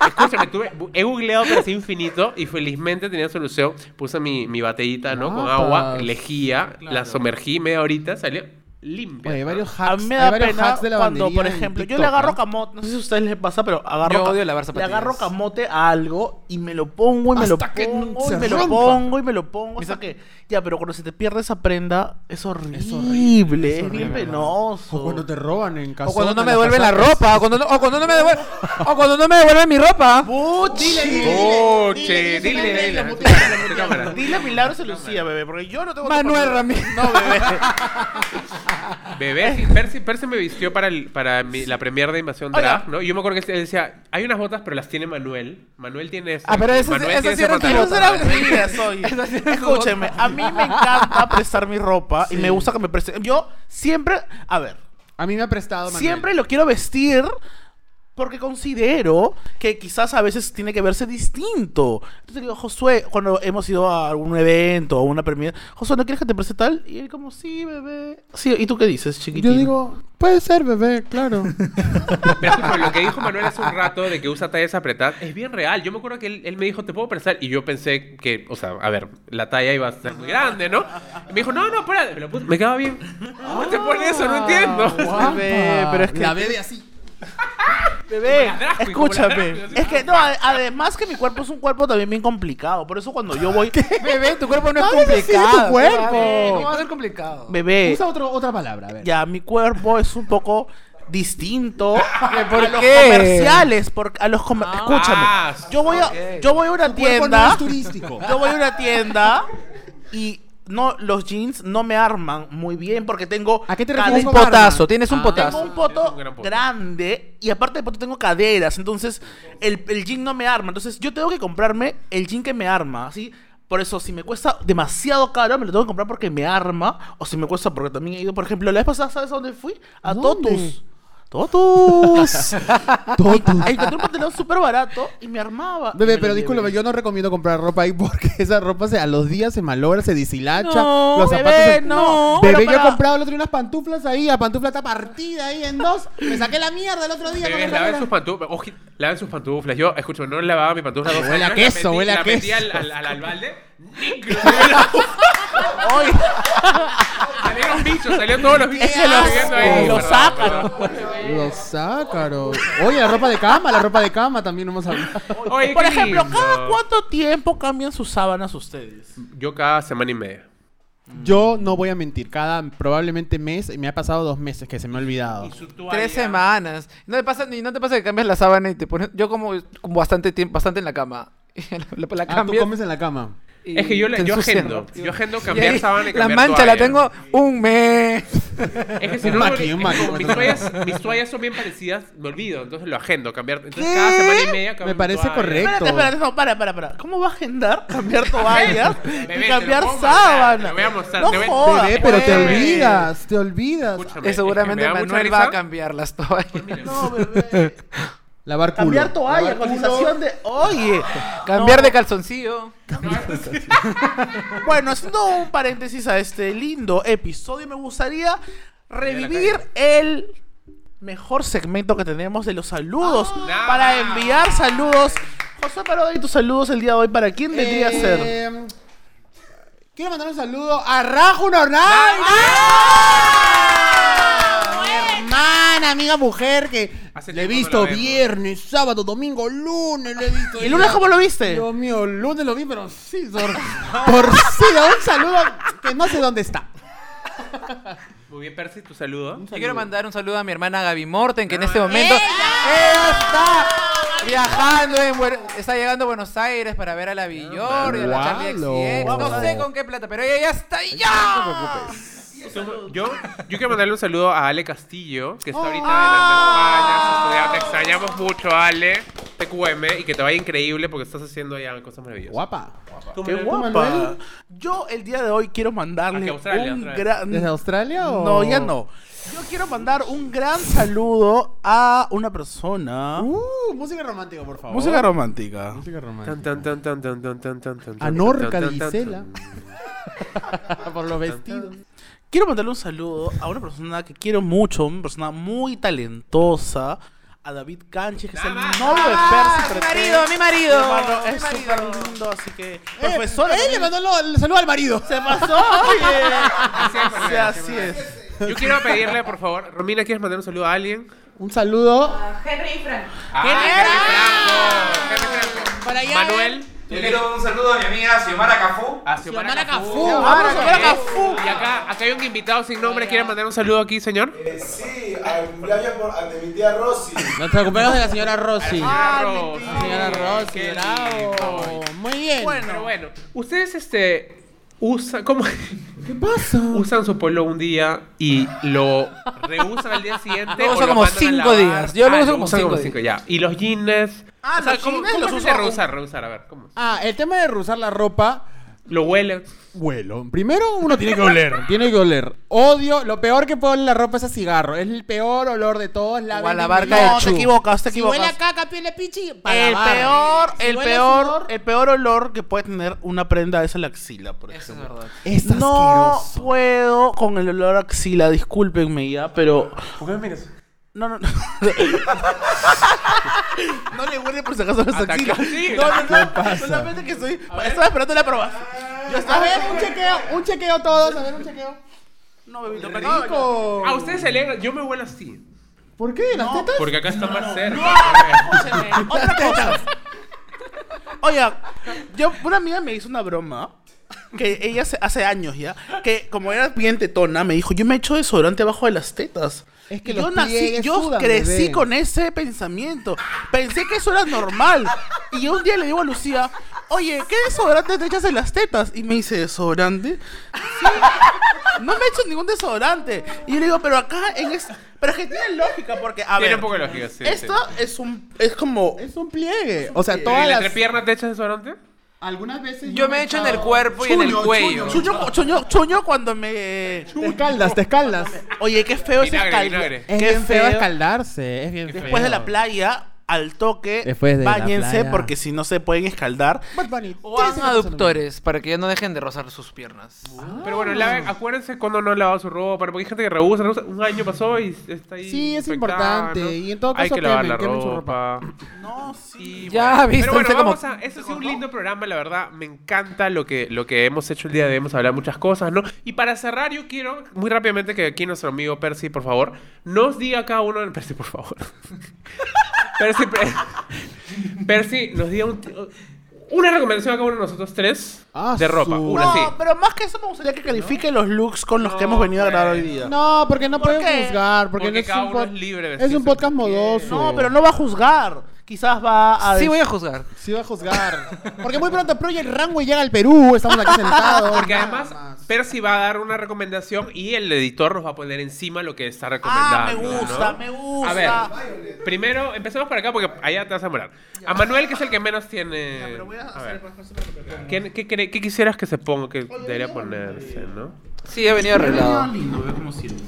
Escúchame, tuve, he googleado pero es infinito y felizmente tenía solución. Puse mi, mi batellita, ¿no? Con Mapas. agua, lejía, la sumergí media horita, salió limpia. Oye, hay varios A hacks. mí me hay da varios pena hacks de cuando, por ejemplo, yo le agarro ¿ah? camote, no sé si a ustedes les pasa, pero agarro, Yo ca- odio lavar le agarro camote a algo y me lo pongo y me lo Hasta pongo se y me lo pongo y me lo pongo hasta que ya, pero cuando se te pierde esa prenda es horrible, es, bien penoso. O cuando te roban en casa. O cuando no me devuelven la ropa, o cuando no, o cuando no me devuelven, o cuando no me devuelven mi ropa. Puchi. Dile, dile, dile. Cámara. Dile a Milagros y Lucía, bebé, porque yo no tengo Manuel Ramírez. No, bebé. Bebé, Percy, Percy me vistió para, el, para mi- la premier de Invasión. Drag, ¿no? Y yo me acuerdo que él decía, hay unas botas, pero las tiene Manuel. Manuel tiene eso. Ah, pero esas- Manuel esas tiene. Esas sí [laughs] Escúchenme, botas. a mí me encanta prestar mi ropa y me gusta que me presten. Yo siempre, a ver, A mí me ha prestado Manuel. siempre lo quiero vestir porque considero que quizás a veces tiene que verse distinto. Entonces le digo, Josué, cuando hemos ido a algún evento o una premiere, Josué, ¿no quieres que te preste tal? Y él como, sí, bebé. Sí, ¿y tú qué dices, chiquitín? Yo digo, Puede ser, bebé, claro. [laughs] Pero lo que dijo Manuel hace un rato de que usa tallas apretadas es bien real. Yo me acuerdo que él, él me dijo, ¿te puedo prestar? Y yo pensé que, o sea, a ver, la talla iba a ser muy grande, ¿no? Y me dijo, no, no, espérate, me, lo puse- me quedaba bien. ¿Cómo te pone eso? No entiendo. Bebé, pero es que- La bebe así. Bebé, drag escúchame. drag. Es que, no, además que mi cuerpo es un cuerpo también bien complicado. Por eso cuando yo voy. [laughs] Bebé, tu cuerpo no es de tu complicado. cuerpo. bebé. ¿Cómo va a ser complicado? Bebé, Usa otro, otra palabra, a ver. ya mi cuerpo es un poco distinto [laughs] ¿Por a los qué? comerciales. Por, a los comer- Ah, Escúchame. Yo voy a, yo voy a una no tienda. es turístico. Yo voy a una tienda y no, los jeans no me arman muy bien porque tengo ¿A qué te cade- refieres Un potazo, tienes un Ah. potazo. Tengo un poto un gran poto. grande y aparte de poto tengo caderas, entonces el, el jean no me arma. Entonces yo tengo que comprarme el jean que me arma, ¿sí? Por eso, si me cuesta demasiado caro, me lo tengo que comprar porque me arma. O si me cuesta porque también he ido, por ejemplo, la vez pasada, ¿sabes a dónde fui? A ¿Dónde? Totus. Totus. [laughs] Totus. Encontré un pantalón súper barato y me armaba. Bebé, me pero discúlpame, yo no recomiendo comprar ropa ahí porque [laughs] esa ropa se, a los días se malogra, se deshilacha. No, los zapatos bebé, se- no. Bebé, Pero yo he para- comprado el otro día unas pantuflas ahí, la pantufla está partida ahí en dos. Me saqué la mierda el otro día. la laven sus pantuflas. Oji, laven sus pantuflas. Yo, escúchame, no lavaba mi pantufla dos Huele a queso, huele a la metí queso. al, al, al, al balde. Oye, Salieron bichos, salieron todos los bichos. Es que los- ahí. los Perdón, ácaros. perdón. Los ácaros. Oye, la ropa de cama, la ropa de cama también hemos hablado. Oye, por qué ejemplo, lindo. ¿cada cuánto tiempo cambian sus sábanas ustedes? Yo cada semana y media. Yo no voy a mentir, cada probablemente mes, me ha pasado dos meses que se me ha olvidado. Tres semanas. ¿No te pasa, ni no te pasa que cambias la sábana y te pones... Yo como, como bastante tiempo, bastante en la cama. [laughs] la, la Ah, tú cambias comes en la cama. Y Es que yo, la- te yo agendo. Yo agendo Y cambiar ahí, sábana y La cambiar mancha la tengo un mes. Es que si Un no, maqui, un maqui, como mis, toallas, mis toallas son bien parecidas, me olvido, entonces lo agendo, cambiar. Entonces cada semana y media cambio Me parece toalla. correcto. Espérate, espérate, no, para, para, para. ¿Cómo va a agendar cambiar [laughs] toallas y cambiar sábanas? te voy a mostrar, No te voy- jodas, Bebé, pero te pues. olvidas, te olvidas. Escúchame, es que seguramente Manuel va a cambiar las toallas. [laughs] No, bebé. Lavar culo. Cambiar toalla, Lavar culo. cotización de. Oye. Cambiar No. de calzoncillo. Bueno, haciendo un paréntesis a este lindo episodio, me gustaría revivir el mejor segmento que tenemos de los saludos. Ah. para enviar saludos. José Parodi, tus saludos el día de hoy, ¿para quién vendría a ser? Eh, Quiero mandar un saludo a Rajo Nornal. Mi hermana, amiga mujer, que Hace le he tiempo visto no la vemos. viernes, sábado, domingo, lunes, le he visto. ¿Y el lunes cómo lo viste? Dios mío, el lunes lo vi, pero sí, por, [laughs] por sí, un saludo que no sé dónde está. Muy bien, Percy, tu saludo. Yo quiero mandar un saludo a mi hermana Gaby Morten, que en este momento ella está viajando, en está llegando a Buenos Aires para ver a la Villor y a la Charlie. No sé con qué plata, pero ella ya está ahí ya. Yo, yo quiero mandarle un saludo a Ale Castillo, que está ahorita Ah. en las Españas estudiando. Te extrañamos mucho, Ale. TQM, y que te vaya increíble porque estás haciendo ya cosas maravillosas. Guapa. ¡Qué guapa! Manuel? Yo el día de hoy quiero mandarle ¿A qué, Australia, un gran... ¿Desde Australia o...? No, ya no. Yo quiero mandar un gran saludo a una persona... Uh, música romántica, por favor. Música romántica. Música romántica. Tan, tan, tan, tan, tan, tan. Quiero mandarle un saludo a una persona que quiero mucho, una persona muy talentosa, a David Canches, que es el novio de Percy mi marido, mi marido, Hermano, mi es marido. súper lindo, así que... Eh, Profesor, él le mandó el saludo al marido. se pasó, oye. [laughs] Así es, así es. Yo quiero pedirle, por favor, Romina, ¿quieres mandar un saludo a alguien? Un saludo. Henry y Frank. ¡Ah, Henry Franco! Henry Franco. Para allá. Manuel. Yo quiero un saludo a mi amiga Xiomara Cafú. A Xiomara Xiomara Cafú. Xiomara Cafú. Y acá, acá hay un invitado sin nombre. ¿Quiere mandar un saludo aquí, señor? Eh, sí, al cumpleaños por- de mi tía Rosy. Nuestro cumpleaños de la señora Rosy. Ah, Rosy. Rosy. Señora Rosy, Qué bravo. Muy bien. Bueno. Bueno, ustedes este usan ¿cómo? ¿Qué pasa? usan su polo un día y lo [laughs] reusan al día siguiente Lo lo como mandan a cinco lavar? días. Yo lo uso como usan cinco ya. Y los jeans Ah, o sea, los ¿cómo, jeans cómo los con- reusar, reusar? A ver, ¿cómo? Ah, el tema de reusar la ropa. Lo huele. Huelo. Primero uno tiene que oler, [laughs] tiene que oler. Odio, lo peor que puedo en la ropa es a cigarro. Es el peor olor de todos. La O a la barca de No, te Chu. equivocas, te Si huele a equivocas. caca, piel de pichi, para El lavar. peor, Si el huele a peor, sudor, el peor olor que puede tener una prenda es la axila, por Eso es ejemplo. verdad. Es No asqueroso. puedo con el olor a axila, discúlpenme ya, pero ¿Por qué me miras? No, no, no. [laughs] no le huele por si acaso a las axilas. sí. No, no, ¿Qué no. pasa? Solamente que estoy estaba esperando la aprobación. Yo A estaba ver, un chequeo, un chequeo todos, a ver, un chequeo. No, bebito, pero no, Rico. A ustedes se le... Yo me huelo así. ¿Por qué? ¿Las tetas? Porque acá está más cerca. Escúcheme, Otra cosa. Oiga, yo, una amiga me hizo una broma. Que ella se- hace años ya. Que como era bien tetona, me dijo: Yo me echo desodorante abajo de las tetas. Es que Y yo nací, yo sudan, crecí bebé. con ese pensamiento. Pensé que eso era normal. Y yo un día le digo a Lucía: Oye, ¿qué desodorante te echas en las tetas? Y me dice: ¿Desodorante? Sí. No me he hecho ningún desodorante. Y yo le digo: Pero acá en es. Pero es que tiene lógica, porque. A Tiene ver, un poco de lógica, sí. esto es un. Es como. Es un pliegue. O sea, ¿Y todas la las... entrepierna te echas desodorante? Algunas veces... Yo me he hecho en el cuerpo y en el cuello. Chuño, chuño, chuño cuando me. Te escaldas, te escaldas. Oye, qué feo Vinagre, ese vinagre. escaldo. Es Qué bien feo escaldarse, es bien feo. Después de la playa, al toque, Después de la báñense playa. porque si no se pueden escaldar. Bad Bunny, O hagan aductores para que ya no dejen de rozar sus piernas. Pero bueno, laven- acuérdense cuando no han lavado su ropa, porque hay gente que rehúsa, rehúsa. Un año pasó y está ahí. Sí, es infectada, importante. ¿no? Y en todo Hay caso que lavar quemen, la quemen su ropa. No, sí. Ya, bueno. vístanse Pero bueno, como- vamos a... Eso ha sido un lindo programa, la verdad. Me encanta lo que, lo que hemos hecho el día de hoy. Hemos hablado muchas cosas, ¿no? Y para cerrar, yo quiero muy rápidamente que aquí nuestro amigo Percy, por favor, nos diga cada uno... Percy, por favor. [laughs] Percy, Percy, nos diga un- una recomendación a cada uno de nosotros tres Ah, de ropa. su- Una, No, sí. pero más que eso me gustaría que califique los looks con los que hemos venido a grabar hoy día. No, porque no ¿Por pueden qué? juzgar. Porque, Porque no es cada un uno es libre de Es un podcast modoso. No, pero no va a juzgar. Quizás va a. Sí, voy a juzgar. Sí va a juzgar. Porque muy pronto Project Runway llega al Perú. Estamos aquí sentados. Porque nada además más. Percy va a dar una recomendación y el editor nos va a poner encima lo que está Ah, recomendando. me gusta, ¿no? me gusta. A ver, primero empecemos por acá porque allá te vas a demorar. A Manuel, que es el que menos tiene. Pero voy a A hacer ver, ¿qué, qué, cre- qué quisieras que se ponga, que debería ponerse, no? Sí, he venido arreglado. lindo, es como siempre.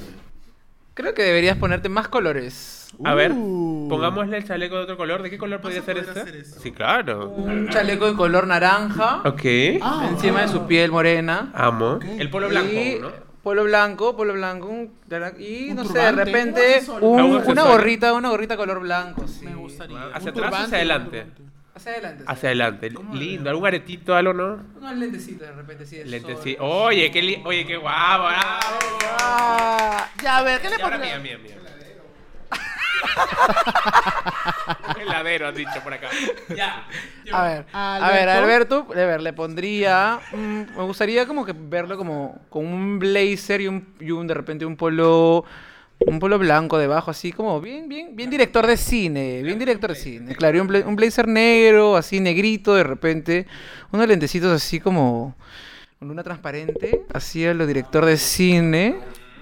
Creo que deberías ponerte más colores. A ver, Uh. pongámosle el chaleco de otro color. ¿De qué color podría ser este? hacer eso. Sí, claro. Un chaleco de color naranja Ok. encima de su piel morena. Amo. El polo blanco, Y ¿no? polo blanco, polo blanco. un- y no sé, de repente un un- Un una gorrita, una gorrita color blanco. Sí. Me gustaría. ¿Hacia atrás o hacia adelante? Hacia adelante. Hacia adelante. Lindo. ¿Algún aretito, algo, no? Unos lentecitos de repente, sí. sí. Oye, qué, li- Oye, qué guapo. bravo. Ah, Ya, a ver, ¿qué le Y ahora pondría? mía, mía, [laughs] mía. Heladero, han dicho por acá. Ya. A ver, a Alberto. ver, Alberto, a ver, le pondría, mm, me gustaría como que verlo como con un blazer y un, y un de repente un polo, un polo blanco debajo, así como bien, bien, bien director de cine, bien director de cine, claro, y un, bla- un blazer negro, así negrito de repente, unos lentecitos así como con luna transparente, así a lo director de cine,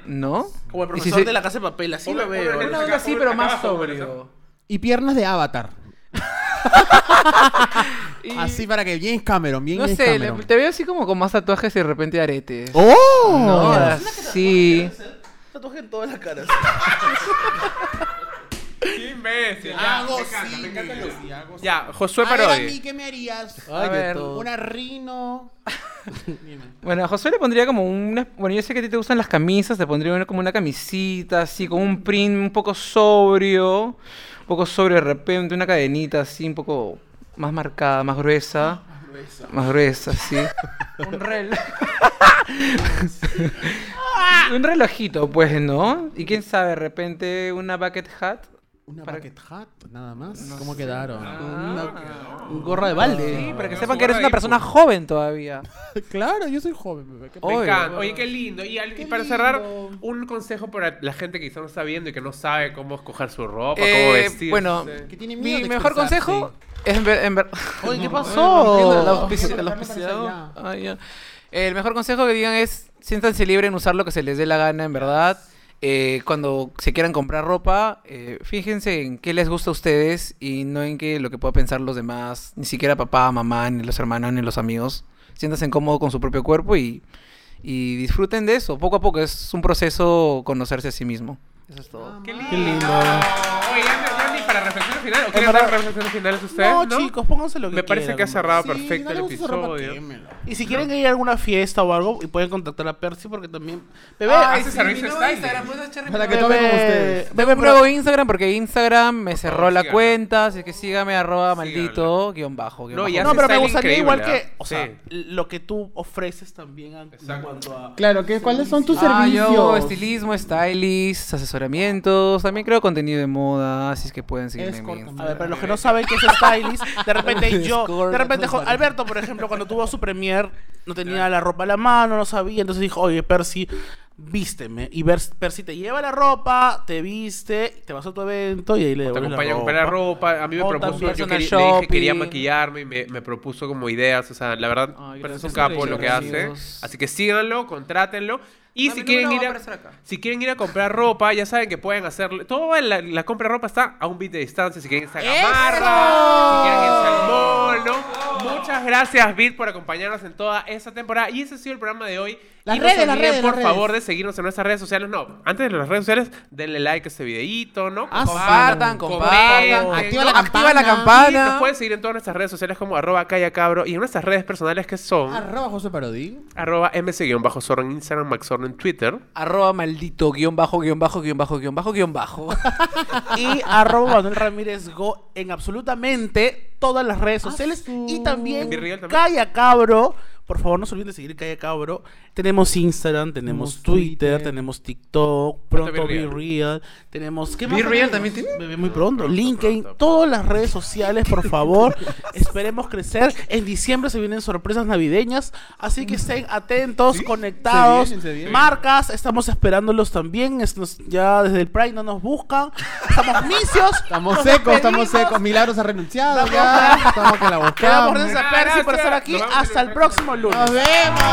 ¿no? Como el profesor se- de la casa de papel, así lo veo. una-. Una onda así, pero más sobrio. Y piernas de Avatar. [laughs] Y- Así para que bien Cameron, bien No James sé, le- Cameron. te veo así como con más tatuajes y de repente aretes. ¡Oh! No, así. Tatuaje en toda la cara. [laughs] Qué imbécil. Ya, Hago me encanta, me encanta hago Ya, Josué A ver, a Parodi. mí, ¿qué me harías? A ver. Una rino. [laughs] Bueno, a Josué le pondría como una. Bueno, yo sé que a ti te gustan las camisas, te pondría una- como una camisita, así, con un print un poco sobrio. Un poco sobrio de repente, una cadenita así, un poco más marcada, más gruesa. Más gruesa, sí. [laughs] un reloj. [laughs] un relojito, pues, ¿no? Y quién sabe, de repente una bucket hat. Una Para- bucket hat, nada más. ¿Cómo quedaron? Ah. Una- un gorra de balde. Sí, para que sepan que eres una persona joven todavía. [laughs] claro, yo soy joven, bebé. ¿qué Me encanta. Oye, qué lindo. Y, al- y Qué para cerrar, un consejo para la gente que quizá no está viendo y que no sabe cómo escoger su ropa, Eh, cómo vestirse. bueno, Que tiene miedo Mi de mejor consejo es en ver... en ver- Oye, ¿qué [laughs] pasó? El mejor consejo que digan es siéntanse libre en usar lo que se les dé la gana, en verdad. Eh, cuando se quieran comprar ropa, eh, fíjense en qué les gusta a ustedes y no en qué lo que puedan pensar los demás, ni siquiera papá, mamá, ni los hermanos, ni los amigos. siéntanse cómodos con su propio cuerpo y, y disfruten de eso. Poco a poco es un proceso conocerse a sí mismo. Eso es todo. Qué lindo. Qué lindo. Oye, para reflexiones finales. ¿O quieren verdad- dar reflexiones finales ustedes? No, No, chicos, pónganse lo que Me parece quieran, que ha cerrado Sí, perfecto no el episodio. Y si quieren ir a alguna fiesta o algo, y pueden contactar a Percy porque también... Bebé, Ah, hace ese servicio styling. Para que tomen con ustedes. Un nuevo Instagram porque Instagram me cerró la cuenta, así que sígame arroba maldito guion bajo. No, pero me gustaría igual que, o sea, Sí. lo que tú ofreces también en Exacto. cuanto a... Claro, ¿qué, ¿cuáles son tus Ah, servicios? yo estilismo, stylist, asesoramientos, también creo contenido de moda, así es que pueden seguirme A ver, para los que no saben qué es stylist, de repente [laughs] yo, de repente Alberto, por ejemplo, cuando tuvo su premier, no tenía la ropa a la mano, no sabía, entonces dijo, oye, Percy, vísteme. Y Percy te lleva la ropa, te viste, te vas a tu evento y ahí le Te devuelves acompaña a la comprar ropa. ropa. A mí me O propuso, yo quería, le dije, quería maquillarme y me, me propuso como ideas. O sea, la verdad, Ay, pero es un capo lo que amigos. hace. Así que síganlo, contrátenlo. Y si quieren, ir a acá. si quieren ir a comprar ropa, ya saben que pueden hacerlo. Toda la, la compra de ropa está a un bit de distancia. Si quieren Gamarra, si quieren irse al mall, ¿no? Muchas gracias, Bit, por acompañarnos en toda esta temporada. Y ese ha sido el programa de hoy. Las y no se redes, las olviden, redes, por favor, redes. de seguirnos en nuestras redes sociales. No, antes de las redes sociales, denle like a este videíto, ¿no? Ah. Compartan, activa ¿no? la activa la Y campana. nos pueden seguir en todas nuestras redes sociales como arroba callacabro y en nuestras redes personales que son Arroba José arroba mc-zorro en Instagram, en Twitter. Arroba maldito guion bajo guion bajo guion bajo guion bajo guion bajo. [laughs] Y arroba Manuel Ramírez Go en absolutamente todas las redes sociales. Y también también. Calla Cabro. Por favor, no se olviden de seguir Calla Cabro. Tenemos Instagram, tenemos Tenemos Twitter, Twitter. tenemos TikTok, pronto Be Be Real. Real. Tenemos. ¿Qué Be más Real también tiene? Muy pronto. Pronto, LinkedIn, pronto. todas las redes sociales, por favor. [laughs] Esperemos crecer. En diciembre se vienen sorpresas navideñas. Así que estén atentos, conectados. Se vienen, se vienen. Marcas, estamos esperándolos también. Es- nos- ya desde el Pride no nos buscan. Estamos misios. Estamos nos secos, estamos secos. Milagros ha renunciado Vamos. ya. Estamos que la Quedamos buscamos. gracias a Percy por estar aquí. Hasta el próximo lunes. ¡Nos vemos!